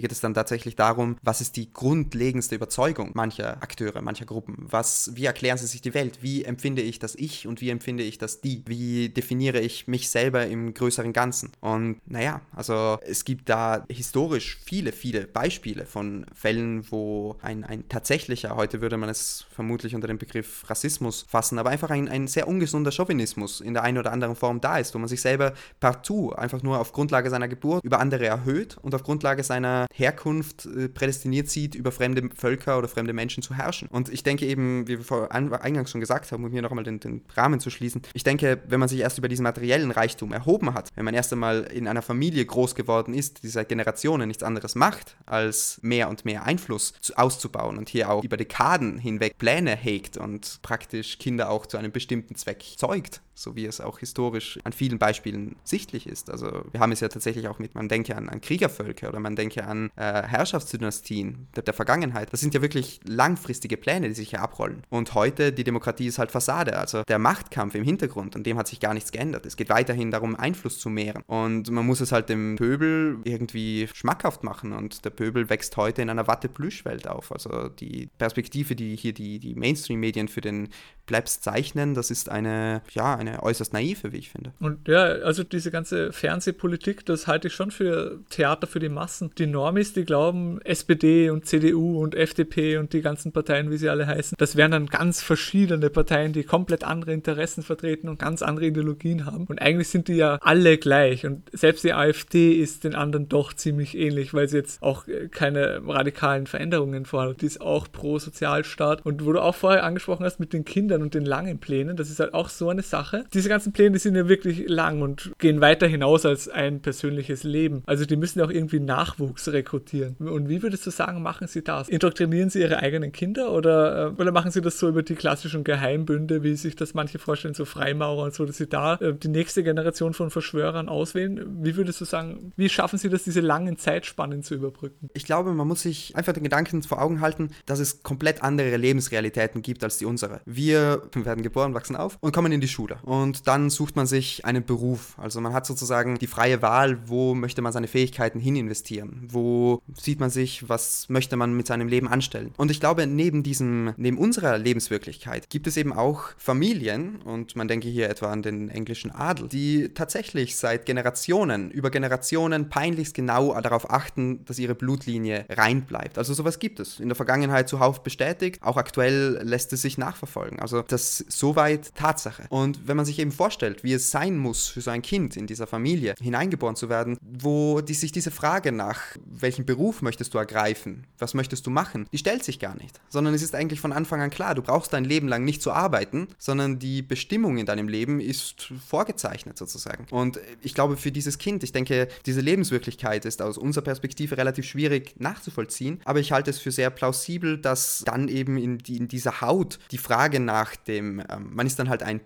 geht es dann tatsächlich darum, was ist die grundlegendste Überzeugung mancher Akteure, mancher Gruppen? Was, wie erklären sie sich die Welt? Wie empfinde ich das Ich und wie empfinde ich das Die? Wie definiere ich mich selber im größeren Ganzen? Und naja, also es gibt da historisch viele, viele Beispiele von Fällen, wo ein, ein tatsächlicher, heute würde man es vermutlich unter dem Begriff Rassismus fassen, aber einfach ein, ein sehr ungesunder Chauvinismus in der einen oder anderen Form da ist, wo man sich selber partout einfach nur auf Grundlage seiner Geburt über andere erhöht und auf Grundlage seiner Herkunft äh, prädestiniert sieht, über fremde Völker oder fremde Menschen zu herrschen. Und ich denke eben, wie wir vor eingangs schon gesagt haben, um hier noch einmal den, den Rahmen zu schließen, ich denke, wenn man sich erst über diesen materiellen Reichtum erhoben hat, wenn man erst einmal in einer Familie groß geworden ist, die seit Generationen nichts anderes macht, als mehr und mehr Einfluss zu, auszubauen und hier auch über Dekaden hinweg Pläne hegt und praktisch Kinder auch zu einem bestimmten Zweck zeugt, so wie es auch historisch an vielen Beispielen sichtlich ist. Also wir haben es ja tatsächlich auch mit, man denke an, an Kriegervölker oder man denke an äh, Herrschaftsdynastien der, der, Vergangenheit. Das sind ja wirklich langfristige Pläne, die sich hier abrollen. Und heute, die Demokratie ist halt Fassade. Also der Machtkampf im Hintergrund, an dem hat sich gar nichts geändert. Es geht weiterhin darum, Einfluss zu mehren. Und man muss es halt dem Pöbel irgendwie schmackhaft machen. Und der Pöbel wächst heute in einer Watte-Plüsch-Welt auf. Also die Perspektive, die hier die, die Mainstream-Medien für den Plebs zeichnen, das ist eine, ja, eine eine äußerst naive, wie ich finde. Und ja, also diese ganze Fernsehpolitik, das halte ich schon für Theater für die Massen. Die Normis, die glauben, SPD und CDU und FDP und die ganzen Parteien, wie sie alle heißen, das wären dann ganz verschiedene Parteien, die komplett andere Interessen vertreten und ganz andere Ideologien haben. Und eigentlich sind die ja alle gleich. Und selbst die AfD ist den anderen doch ziemlich ähnlich, weil sie jetzt auch äh, keine radikalen Veränderungen fordert. Die ist auch pro Sozialstaat. Und wo du auch vorher angesprochen hast mit den Kindern und den langen Plänen, das ist halt auch so eine Sache. Diese ganzen Pläne sind ja wirklich lang und gehen weiter hinaus als ein persönliches Leben. Also die müssen ja auch irgendwie Nachwuchs rekrutieren. Und wie würdest du sagen, machen sie das? Indoktrinieren sie ihre eigenen Kinder oder, äh, oder machen sie das so über die klassischen Geheimbünde, wie sich das manche vorstellen, so Freimaurer und so, dass sie da äh, die nächste Generation von Verschwörern auswählen? Wie würdest du sagen, wie schaffen sie das, diese langen Zeitspannen zu überbrücken? Ich glaube, man muss sich einfach den Gedanken vor Augen halten, dass es komplett andere Lebensrealitäten gibt als die unsere. Wir werden geboren, wachsen auf und kommen in die Schule. Und dann sucht man sich einen Beruf. Also man hat sozusagen die freie Wahl, wo möchte man seine Fähigkeiten hin investieren? Wo sieht man sich, was möchte man mit seinem Leben anstellen? Und ich glaube, neben diesem, neben unserer Lebenswirklichkeit gibt es eben auch Familien, und man denke hier etwa an den englischen Adel, die tatsächlich seit Generationen, über Generationen peinlichst genau darauf achten, dass ihre Blutlinie rein bleibt. Also sowas gibt es. In der Vergangenheit zuhauf bestätigt, auch aktuell lässt es sich nachverfolgen. Also das ist soweit Tatsache. Und wenn man sich eben vorstellt, wie es sein muss für so ein Kind in dieser Familie hineingeboren zu werden, wo die, sich diese Frage nach, welchen Beruf möchtest du ergreifen, was möchtest du machen, die stellt sich gar nicht. Sondern es ist eigentlich von Anfang an klar, du brauchst dein Leben lang nicht zu arbeiten, sondern die Bestimmung in deinem Leben ist vorgezeichnet sozusagen. Und ich glaube, für dieses Kind, ich denke, diese Lebenswirklichkeit ist aus unserer Perspektive relativ schwierig nachzuvollziehen, aber ich halte es für sehr plausibel, dass dann eben in, die, in dieser Haut die Frage nach dem, ähm, man ist dann halt ein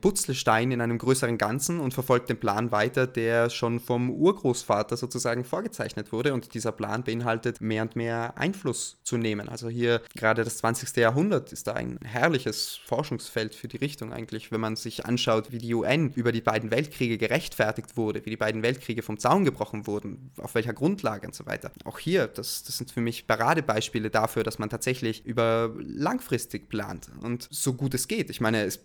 Putzlestein in einem größeren Ganzen und verfolgt den Plan weiter, der schon vom Urgroßvater sozusagen vorgezeichnet wurde und dieser Plan beinhaltet, mehr und mehr Einfluss zu nehmen. Also hier gerade das 20. Jahrhundert ist da ein herrliches Forschungsfeld für die Richtung eigentlich, wenn man sich anschaut, wie die UN über die beiden Weltkriege gerechtfertigt wurde, wie die beiden Weltkriege vom Zaun gebrochen wurden, auf welcher Grundlage und so weiter. Auch hier, das, das sind für mich Paradebeispiele dafür, dass man tatsächlich über langfristig plant und so gut es geht. Ich meine, es,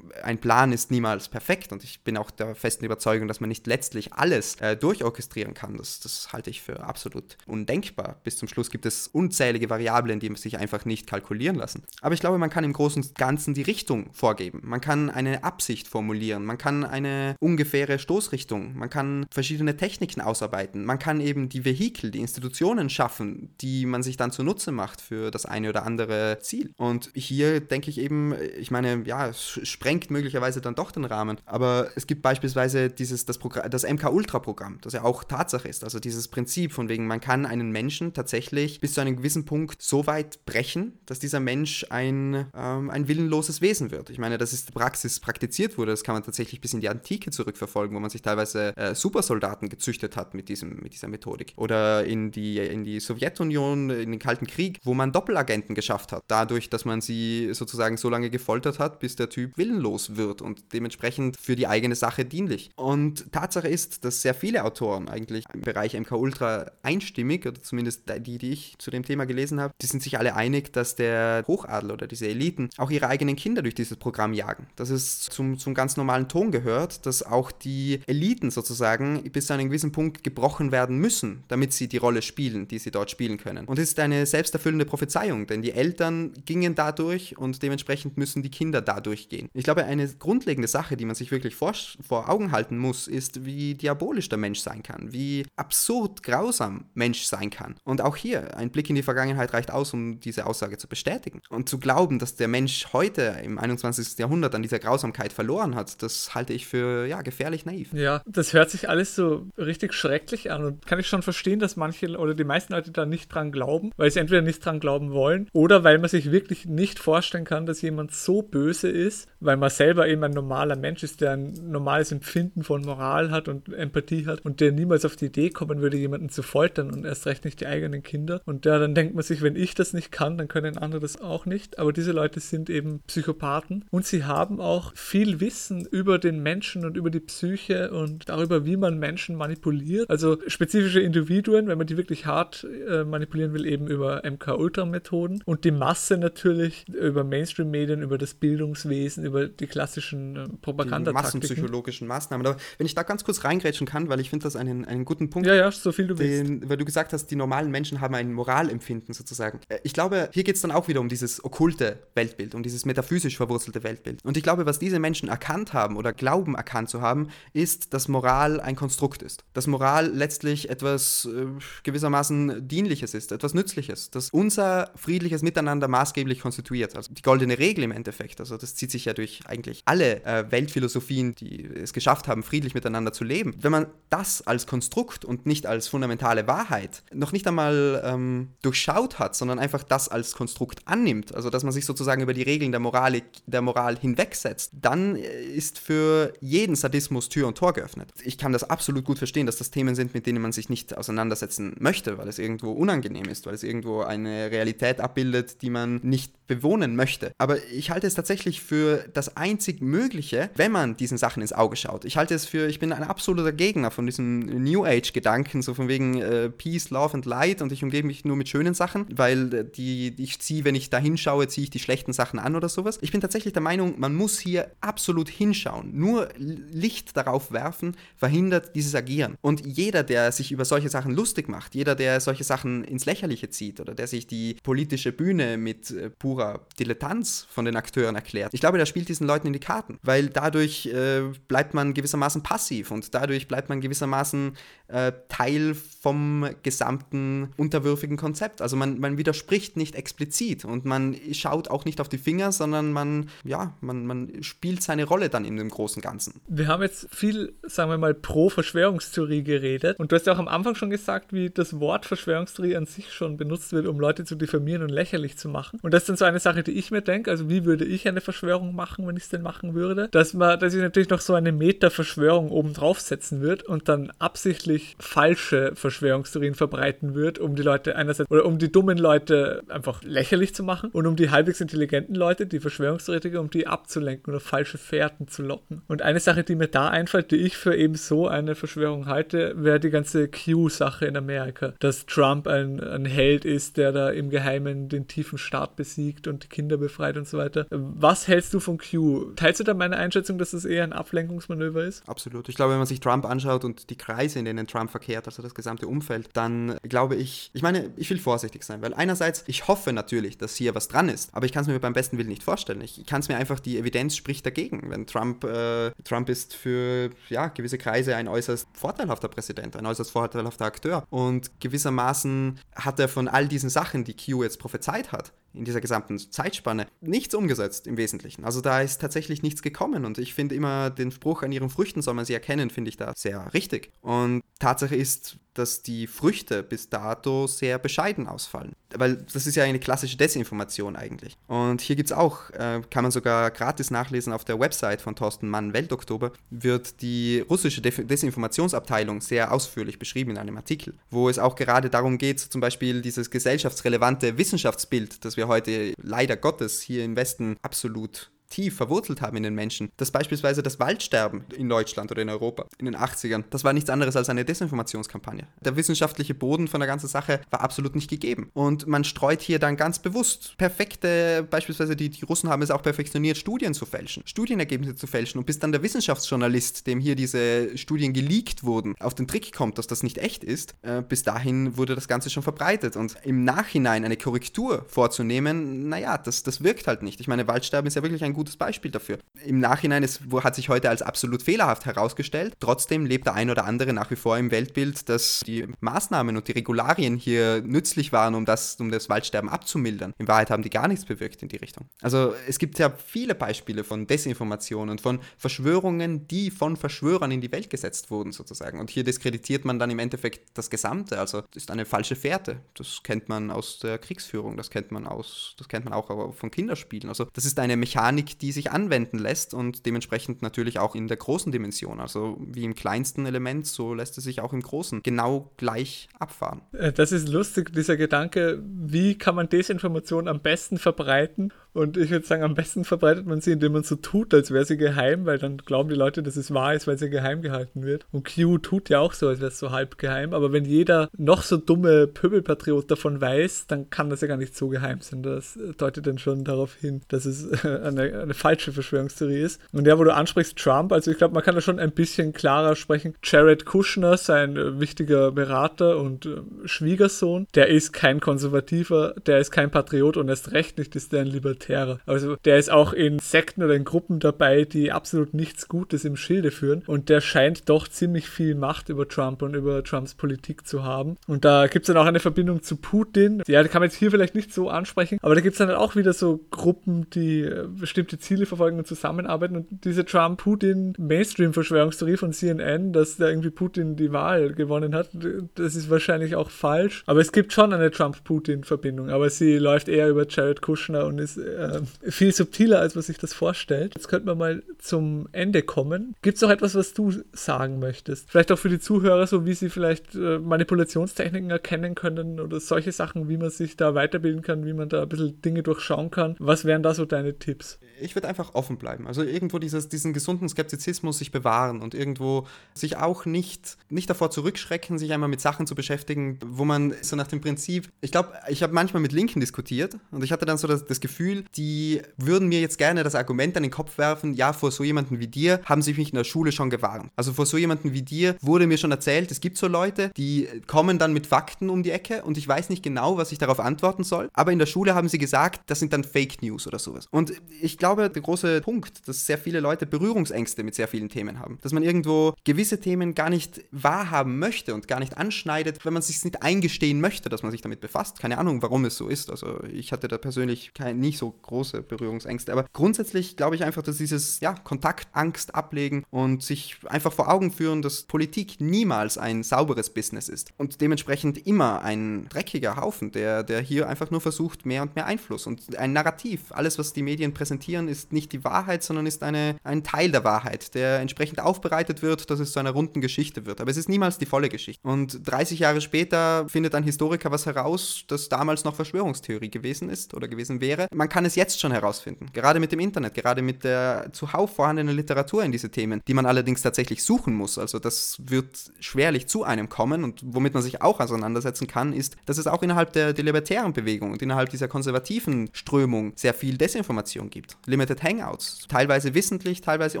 ein Plan ist niemals perfekt und ich bin auch der festen Überzeugung, dass man nicht letztlich alles äh, durchorchestrieren kann. Das, das halte ich für absolut undenkbar. Bis zum Schluss gibt es unzählige Variablen, die sich einfach nicht kalkulieren lassen. Aber ich glaube, man kann im Großen und Ganzen die Richtung vorgeben. Man kann eine Absicht formulieren. Man kann eine ungefähre Stoßrichtung. Man kann verschiedene Techniken ausarbeiten. Man kann eben die Vehikel, die Institutionen schaffen, die man sich dann zunutze macht für das eine oder andere Ziel. Und hier denke ich eben, ich meine, ja, es sprengt möglicherweise dann doch den Rahmen. Aber es gibt beispielsweise dieses, das, das MK-Ultra-Programm, das ja auch Tatsache ist. Also dieses Prinzip von wegen, man kann einen Menschen tatsächlich bis zu einem gewissen Punkt so weit brechen, dass dieser Mensch ein, ähm, ein willenloses Wesen wird. Ich meine, das ist Praxis praktiziert wurde, das kann man tatsächlich bis in die Antike zurückverfolgen, wo man sich teilweise äh, Supersoldaten gezüchtet hat mit, diesem, mit dieser Methodik. Oder in die, in die Sowjetunion, in den Kalten Krieg, wo man Doppelagenten geschafft hat, dadurch, dass man sie sozusagen so lange gefoltert hat, bis der Typ willenlos wird und dementsprechend für die eigene Sache dienlich. Und Tatsache ist, dass sehr viele Autoren eigentlich im Bereich MK Ultra einstimmig, oder zumindest die, die ich zu dem Thema gelesen habe, die sind sich alle einig, dass der Hochadel oder diese Eliten auch ihre eigenen Kinder durch dieses Programm jagen. Dass es zum, zum ganz normalen Ton gehört, dass auch die Eliten sozusagen bis zu einem gewissen Punkt gebrochen werden müssen, damit sie die Rolle spielen, die sie dort spielen können. Und es ist eine selbsterfüllende Prophezeiung, denn die Eltern gingen dadurch und dementsprechend müssen die Kinder dadurch gehen. Ich glaube, eine grundlegende Sache, die man sich wirklich vor, vor Augen halten muss, ist, wie diabolisch der Mensch sein kann, wie absurd grausam Mensch sein kann. Und auch hier, ein Blick in die Vergangenheit reicht aus, um diese Aussage zu bestätigen. Und zu glauben, dass der Mensch heute im 21. Jahrhundert an dieser Grausamkeit verloren hat, das halte ich für ja, gefährlich naiv. Ja, das hört sich alles so richtig schrecklich an und kann ich schon verstehen, dass manche oder die meisten Leute da nicht dran glauben, weil sie entweder nicht dran glauben wollen oder weil man sich wirklich nicht vorstellen kann, dass jemand so böse ist, weil man selber eben ein normaler Mensch ist, der ein normales Empfinden von Moral hat und Empathie hat und der niemals auf die Idee kommen würde, jemanden zu foltern und erst recht nicht die eigenen Kinder. Und ja, dann denkt man sich, wenn ich das nicht kann, dann können andere das auch nicht. Aber diese Leute sind eben Psychopathen und sie haben auch viel Wissen über den Menschen und über die Psyche und darüber, wie man Menschen manipuliert. Also spezifische Individuen, wenn man die wirklich hart äh, manipulieren will, eben über MK-Ultra-Methoden und die Masse natürlich über Mainstream-Medien, über das Bildungswesen, über die klassischen äh, Propagandataktiken. massenpsychologischen Maßnahmen. Aber wenn ich da ganz kurz reingrätschen kann, weil ich finde das einen, einen guten Punkt. Ja, ja, so viel du willst. Den, weil du gesagt hast, die normalen Menschen haben ein Moralempfinden sozusagen. Äh, Ich glaube, hier geht es dann auch wieder um dieses okkulte Weltbild, um dieses metaphysisch verwurzelte Weltbild. Und ich glaube, was diese Menschen erkannt haben oder glauben erkannt zu haben, ist, dass Moral ein Konstrukt ist. Dass Moral letztlich etwas äh, gewissermaßen Dienliches ist, etwas Nützliches, das unser friedliches Miteinander maßgeblich konstituiert. Also die goldene Regel im Endeffekt. Also das zieht sich ja durch eigentlich alle äh, Weltphilosophien, die es geschafft haben, friedlich miteinander zu leben. Wenn man das als Konstrukt und nicht als fundamentale Wahrheit noch nicht einmal ähm, durchschaut hat, sondern einfach das als Konstrukt annimmt, also dass man sich sozusagen über die Regeln der, Moralik, der Moral hinwegsetzt, dann äh, ist für jeden Sadismus Tür und Tor geöffnet. Ich kann das absolut gut verstehen, dass das Themen sind, mit denen man sich nicht auseinandersetzen möchte, weil es irgendwo unangenehm ist, weil es irgendwo eine Realität abbildet, die man nicht bewohnen möchte. Aber ich halte es tatsächlich für das einzig Mögliche, wenn man diesen Sachen ins Auge schaut. Ich halte es für, ich bin ein absoluter Gegner von diesem New Age-Gedanken, so von wegen äh, Peace, Love and Light und ich umgebe mich nur mit schönen Sachen, weil äh, die, ich ziehe, wenn ich da hinschaue, ziehe ich die schlechten Sachen an oder sowas. Ich bin tatsächlich der Meinung, man muss hier absolut hinschauen. Nur Licht darauf werfen verhindert dieses Agieren. Und jeder, der sich über solche Sachen lustig macht, jeder, der solche Sachen ins Lächerliche zieht oder der sich die politische Bühne mit äh, purer Dilettanz von den Akteuren erklärt, ich glaube, der spielt diesen Leuten in die Karten, weil dadurch äh, bleibt man gewissermaßen passiv und dadurch bleibt man gewissermaßen äh, Teil vom gesamten unterwürfigen Konzept. Also man, man widerspricht nicht explizit und man schaut auch nicht auf die Finger, sondern man, ja, man, man spielt seine Rolle dann in dem großen Ganzen. Wir haben jetzt viel, sagen wir mal, pro Verschwörungstheorie geredet. Und du hast ja auch am Anfang schon gesagt, wie das Wort Verschwörungstheorie an sich schon benutzt wird, um Leute zu diffamieren und lächerlich zu machen. Und das ist dann so eine Sache, die ich mir denke. Also, wie würde ich eine Verschwörung machen, wenn ich es denn machen würde? Dass man, dass ich natürlich noch so eine Meta-Verschwörung oben draufsetzen wird und dann absichtlich falsche Verschwörungstheorien verbreiten wird, um die Leute einerseits oder um die dummen Leute einfach lächerlich zu machen und um die halbwegs intelligenten Leute, die Verschwörungstheoretiker, um die abzulenken oder falsche Fährten zu locken. Und eine Sache, die mir da einfällt, die ich für eben so eine Verschwörung halte, wäre die ganze Q-Sache in Amerika. Dass Trump ein, ein Held ist, der da im Geheimen den tiefen Staat besiegt und die Kinder befreit und so weiter. Was hältst du von Q? Teilst du da meine Einschätzung, dass das eher ein Ablenkungsmanöver ist? Absolut. Ich glaube, wenn man sich Trump anschaut und die Kreise, in denen Trump verkehrt, also das gesamte Umfeld, dann glaube ich, ich meine, ich will vorsichtig sein, weil einerseits, ich hoffe natürlich, dass hier was dran ist, aber ich kann es mir beim besten Willen nicht vorstellen. Ich kann es mir einfach, die Evidenz spricht dagegen. Wenn Trump, äh, Trump ist für ja, gewisse Kreise ein äußerst vorteilhafter Präsident, ein äußerst vorteilhafter Akteur und gewissermaßen hat er von all diesen Sachen, die Q jetzt prophezeit hat, in dieser gesamten Zeitspanne nichts umgesetzt im Wesentlichen. Also da ist tatsächlich nichts gekommen und ich finde immer den Spruch an ihren Früchten soll man sie erkennen, finde ich da sehr richtig. Und Tatsache ist, dass die Früchte bis dato sehr bescheiden ausfallen. Weil das ist ja eine klassische Desinformation eigentlich. Und hier gibt es auch, äh, kann man sogar gratis nachlesen auf der Website von Thorsten Mann, Weltoktober, wird die russische Desinformationsabteilung sehr ausführlich beschrieben in einem Artikel, wo es auch gerade darum geht, zum Beispiel dieses gesellschaftsrelevante Wissenschaftsbild, das wir heute leider Gottes hier im Westen absolut tief verwurzelt haben in den Menschen, dass beispielsweise das Waldsterben in Deutschland oder in Europa in den 80ern, das war nichts anderes als eine Desinformationskampagne. Der wissenschaftliche Boden von der ganzen Sache war absolut nicht gegeben. Und man streut hier dann ganz bewusst perfekte, beispielsweise die, die Russen haben es auch perfektioniert, Studien zu fälschen, Studienergebnisse zu fälschen und bis dann der Wissenschaftsjournalist, dem hier diese Studien geleakt wurden, auf den Trick kommt, dass das nicht echt ist, äh, bis dahin wurde das Ganze schon verbreitet. Und im Nachhinein eine Korrektur vorzunehmen, naja, das, das wirkt halt nicht. Ich meine, Waldsterben ist ja wirklich ein gutes Beispiel dafür. Im Nachhinein ist, hat sich heute als absolut fehlerhaft herausgestellt. Trotzdem lebt der ein oder andere nach wie vor im Weltbild, dass die Maßnahmen und die Regularien hier nützlich waren, um das, um das Waldsterben abzumildern. In Wahrheit haben die gar nichts bewirkt in die Richtung. Also es gibt ja viele Beispiele von Desinformation und von Verschwörungen, die von Verschwörern in die Welt gesetzt wurden sozusagen. Und hier diskreditiert man dann im Endeffekt das Gesamte. Also das ist eine falsche Fährte. Das kennt man aus der Kriegsführung, das kennt man aus, das kennt man auch von Kinderspielen. Also das ist eine Mechanik, die sich anwenden lässt und dementsprechend natürlich auch in der großen Dimension. Also wie im kleinsten Element, so lässt es sich auch im großen genau gleich abfahren. Das ist lustig, dieser Gedanke, wie kann man Desinformation am besten verbreiten, Und ich würde sagen, am besten verbreitet man sie, indem man so tut, als wäre sie geheim, weil dann glauben die Leute, dass es wahr ist, weil sie geheim gehalten wird. Und Q tut ja auch so, als wäre es so halb geheim. Aber wenn jeder noch so dumme Pöbelpatriot davon weiß, dann kann das ja gar nicht so geheim sein. Das deutet dann schon darauf hin, dass es eine, eine falsche Verschwörungstheorie ist. Und ja, wo du ansprichst, Trump, also ich glaube, man kann da schon ein bisschen klarer sprechen. Jared Kushner, sein äh, wichtiger Berater und äh, Schwiegersohn, der ist kein Konservativer, der ist kein Patriot und erst recht nicht ist der ein Libertärer. Also der ist auch in Sekten oder in Gruppen dabei, die absolut nichts Gutes im Schilde führen. Und der scheint doch ziemlich viel Macht über Trump und über Trumps Politik zu haben. Und da gibt es dann auch eine Verbindung zu Putin. Ja, die kann man jetzt hier vielleicht nicht so ansprechen, aber da gibt es dann auch wieder so Gruppen, die äh, bestimmte Ziele verfolgen und zusammenarbeiten. Und diese Trump-Putin-Mainstream-Verschwörungstheorie von CNN, dass da irgendwie Putin die Wahl gewonnen hat, das ist wahrscheinlich auch falsch. Aber es gibt schon eine Trump-Putin-Verbindung, aber sie läuft eher über Jared Kushner und ist äh, viel subtiler, als man sich das vorstellt. Jetzt könnten wir mal zum Ende kommen. Gibt es noch etwas, was du sagen möchtest? Vielleicht auch für die Zuhörer, so wie sie vielleicht äh, Manipulationstechniken erkennen können oder solche Sachen, wie man sich da weiterbilden kann, wie man da ein bisschen Dinge durchschauen kann. Was wären da so deine Tipps? Ich würde einfach offen bleiben. Also irgendwo dieses, diesen gesunden Skeptizismus sich bewahren und irgendwo sich auch nicht, nicht davor zurückschrecken, sich einmal mit Sachen zu beschäftigen, wo man so nach dem Prinzip, ich glaube, ich habe manchmal mit Linken diskutiert und ich hatte dann so das, das Gefühl, die würden mir jetzt gerne das Argument an den Kopf werfen, ja, vor so jemanden wie dir haben sie mich in der Schule schon gewarnt. Also vor so jemanden wie dir wurde mir schon erzählt, es gibt so Leute, die kommen dann mit Fakten um die Ecke und ich weiß nicht genau, was ich darauf antworten soll, aber in der Schule haben sie gesagt, das sind dann Fake News oder sowas. Und ich glaube, der große Punkt, dass sehr viele Leute Berührungsängste mit sehr vielen Themen haben, dass man irgendwo gewisse Themen gar nicht wahrhaben möchte und gar nicht anschneidet, wenn man sich nicht eingestehen möchte, dass man sich damit befasst. Keine Ahnung, warum es so ist. Also ich hatte da persönlich kein, nicht so große Berührungsängste, aber grundsätzlich glaube ich einfach, dass dieses ja, Kontaktangst ablegen und sich einfach vor Augen führen, dass Politik niemals ein sauberes Business ist und dementsprechend immer ein dreckiger Haufen, der, der hier einfach nur versucht, mehr und mehr Einfluss und ein Narrativ. Alles, was die Medien präsentieren, ist nicht die Wahrheit, sondern ist eine, ein Teil der Wahrheit, der entsprechend aufbereitet wird, dass es zu einer runden Geschichte wird. Aber es ist niemals die volle Geschichte. Und 30 Jahre später findet ein Historiker was heraus, das damals noch Verschwörungstheorie gewesen ist oder gewesen wäre. Man kann es jetzt schon herausfinden. Gerade mit dem Internet, gerade mit der zuhauf vorhandenen Literatur in diese Themen, die man allerdings tatsächlich suchen muss. Also das wird schwerlich zu einem kommen und womit man sich auch auseinandersetzen kann, ist, dass es auch innerhalb der, der libertären Bewegung und innerhalb dieser konservativen Strömung sehr viel Desinformation gibt. Limited Hangouts, teilweise wissentlich, teilweise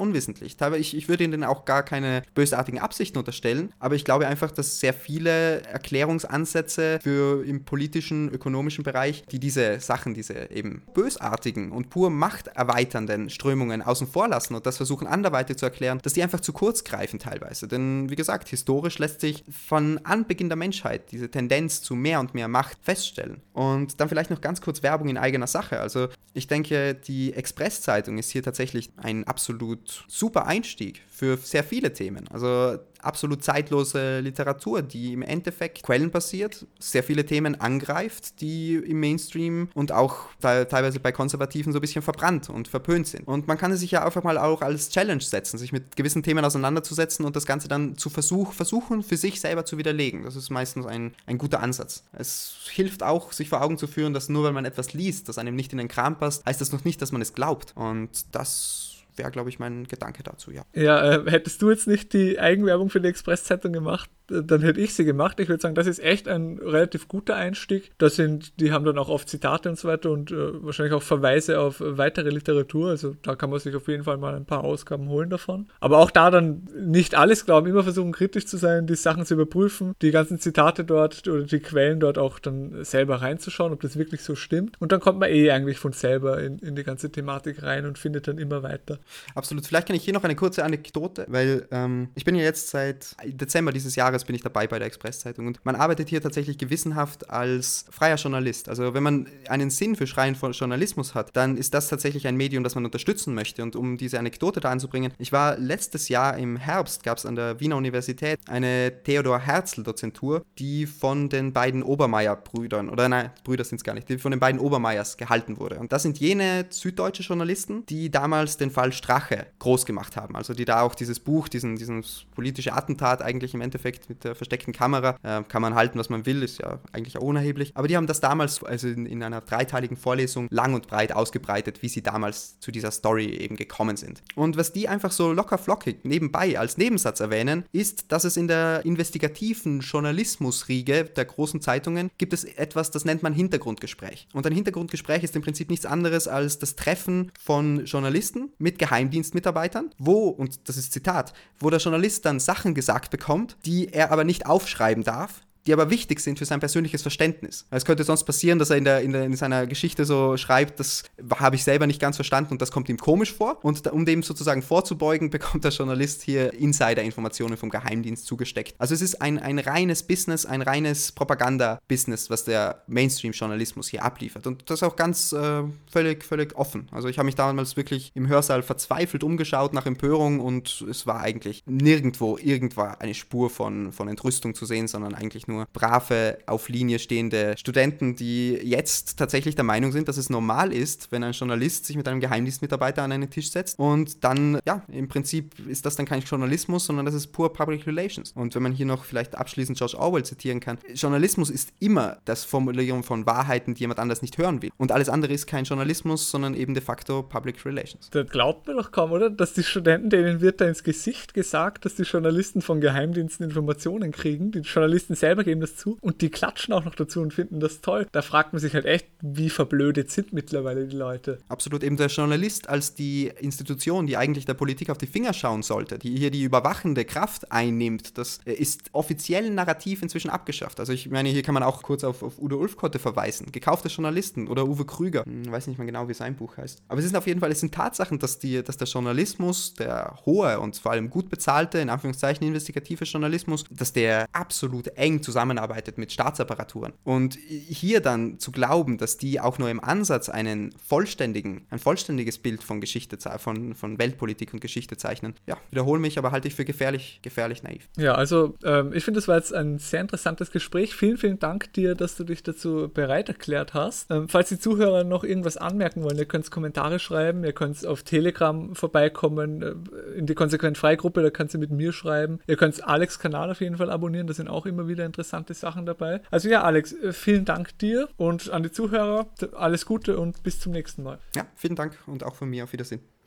unwissentlich. Teilweise, ich, ich würde ihnen auch gar keine bösartigen Absichten unterstellen, aber ich glaube einfach, dass sehr viele Erklärungsansätze für im politischen, ökonomischen Bereich, die diese Sachen, diese eben bösartigen und pur machterweiternden Strömungen außen vor lassen und das versuchen anderweitig zu erklären, dass die einfach zu kurz greifen teilweise. Denn wie gesagt, historisch lässt sich von Anbeginn der Menschheit diese Tendenz zu mehr und mehr Macht feststellen. Und dann vielleicht noch ganz kurz Werbung in eigener Sache. Also ich denke, die Express-Zeitung ist hier tatsächlich ein absolut super Einstieg für sehr viele Themen. Also absolut zeitlose Literatur, die im Endeffekt quellenbasiert sehr viele Themen angreift, die im Mainstream und auch teilweise bei Konservativen so ein bisschen verbrannt und verpönt sind. Und man kann es sich ja einfach mal auch als Challenge setzen, sich mit gewissen Themen auseinanderzusetzen und das Ganze dann zu versuch, versuchen, für sich selber zu widerlegen. Das ist meistens ein, ein guter Ansatz. Es hilft auch, sich vor Augen zu führen, dass nur weil man etwas liest, das einem nicht in den Kram passt, heißt das noch nicht, dass man es glaubt. Und das wäre, glaube ich, mein Gedanke dazu, ja. Ja, äh, hättest du jetzt nicht die Eigenwerbung für die Express-Zeitung gemacht, dann hätte ich sie gemacht. Ich würde sagen, das ist echt ein relativ guter Einstieg. Das sind, die haben dann auch oft Zitate und so weiter und äh, wahrscheinlich auch Verweise auf weitere Literatur. Also da kann man sich auf jeden Fall mal ein paar Ausgaben holen davon. Aber auch da dann nicht alles glauben, immer versuchen kritisch zu sein, die Sachen zu überprüfen, die ganzen Zitate dort oder die Quellen dort auch dann selber reinzuschauen, ob das wirklich so stimmt. Und dann kommt man eh eigentlich von selber in, in die ganze Thematik rein und findet dann immer weiter. Absolut. Vielleicht kann ich hier noch eine kurze Anekdote, weil ähm, ich bin ja jetzt seit Dezember dieses Jahres bin ich dabei bei der Expresszeitung und man arbeitet hier tatsächlich gewissenhaft als freier Journalist. Also wenn man einen Sinn für schreien von Journalismus hat, dann ist das tatsächlich ein Medium, das man unterstützen möchte. Und um diese Anekdote da anzubringen, ich war letztes Jahr im Herbst, gab es an der Wiener Universität eine Theodor Herzl-Dozentur, die von den beiden Obermeier-Brüdern, oder nein, Brüder sind es gar nicht, die von den beiden Obermeiers gehalten wurde. Und das sind jene süddeutsche Journalisten, die damals den Fall Strache groß gemacht haben. Also die da auch dieses Buch, diesen, diesen politische Attentat eigentlich im Endeffekt mit der versteckten Kamera. Äh, kann man halten, was man will, ist ja eigentlich auch unerheblich. Aber die haben das damals, also in, in einer dreiteiligen Vorlesung, lang und breit ausgebreitet, wie sie damals zu dieser Story eben gekommen sind. Und was die einfach so locker flockig nebenbei als Nebensatz erwähnen, ist, dass es in der investigativen Journalismusriege der großen Zeitungen gibt es etwas, das nennt man Hintergrundgespräch. Und ein Hintergrundgespräch ist im Prinzip nichts anderes als das Treffen von Journalisten mit Geheimdienstmitarbeitern, wo, und das ist Zitat, wo der Journalist dann Sachen gesagt bekommt, die er aber nicht aufschreiben darf, die aber wichtig sind für sein persönliches Verständnis. Es könnte sonst passieren, dass er in, der, in, der, in seiner Geschichte so schreibt, das habe ich selber nicht ganz verstanden und das kommt ihm komisch vor. Und um dem sozusagen vorzubeugen, bekommt der Journalist hier Insider-Informationen vom Geheimdienst zugesteckt. Also es ist ein, ein reines Business, ein reines Propaganda-Business, was der Mainstream-Journalismus hier abliefert. Und das ist auch ganz äh, völlig, völlig offen. Also ich habe mich damals wirklich im Hörsaal verzweifelt umgeschaut nach Empörung und es war eigentlich nirgendwo irgendwo eine Spur von, von Entrüstung zu sehen, sondern eigentlich nur nur brave, auf Linie stehende Studenten, die jetzt tatsächlich der Meinung sind, dass es normal ist, wenn ein Journalist sich mit einem Geheimdienstmitarbeiter an einen Tisch setzt. Und dann, ja, im Prinzip ist das dann kein Journalismus, sondern das ist pur Public Relations. Und wenn man hier noch vielleicht abschließend George Orwell zitieren kann, Journalismus ist immer das Formulieren von Wahrheiten, die jemand anders nicht hören will. Und alles andere ist kein Journalismus, sondern eben de facto Public Relations. Das glaubt man doch kaum, oder? Dass die Studenten, denen wird da ins Gesicht gesagt, dass die Journalisten von Geheimdiensten Informationen kriegen. Die Journalisten selber geben das zu und die klatschen auch noch dazu und finden das toll. Da fragt man sich halt echt, wie verblödet sind mittlerweile die Leute. Absolut, eben der Journalist als die Institution, die eigentlich der Politik auf die Finger schauen sollte, die hier die überwachende Kraft einnimmt, das ist offiziell narrativ inzwischen abgeschafft. Also ich meine, hier kann man auch kurz auf, auf Udo Ulfkotte verweisen, gekaufte Journalisten oder Uwe Krüger, hm, weiß nicht mehr genau, wie sein Buch heißt. Aber es sind auf jeden Fall, es sind Tatsachen, dass, die, dass der Journalismus, der hohe und vor allem gut bezahlte, in Anführungszeichen investigative Journalismus, dass der absolut eng zusammen zusammenarbeitet mit Staatsapparaturen. Und hier dann zu glauben, dass die auch nur im Ansatz einen vollständigen, ein vollständiges Bild von Geschichte, von, von Weltpolitik und Geschichte zeichnen, ja, wiederhole mich, aber halte ich für gefährlich, gefährlich naiv. Ja, also ähm, ich finde, das war jetzt ein sehr interessantes Gespräch. Vielen, vielen Dank dir, dass du dich dazu bereit erklärt hast. Ähm, falls die Zuhörer noch irgendwas anmerken wollen, ihr könnt Kommentare schreiben, ihr könnt auf Telegram vorbeikommen, äh, in die Konsequent Freigruppe, da kannst du mit mir schreiben. Ihr könnt Alex Kanal auf jeden Fall abonnieren, da sind auch immer wieder interessante interessante Sachen dabei. Also ja, Alex, äh, vielen Dank dir und an die Zuhörer. Alles Gute und bis zum nächsten Mal. Ja, vielen Dank und auch von mir auf Wiedersehen.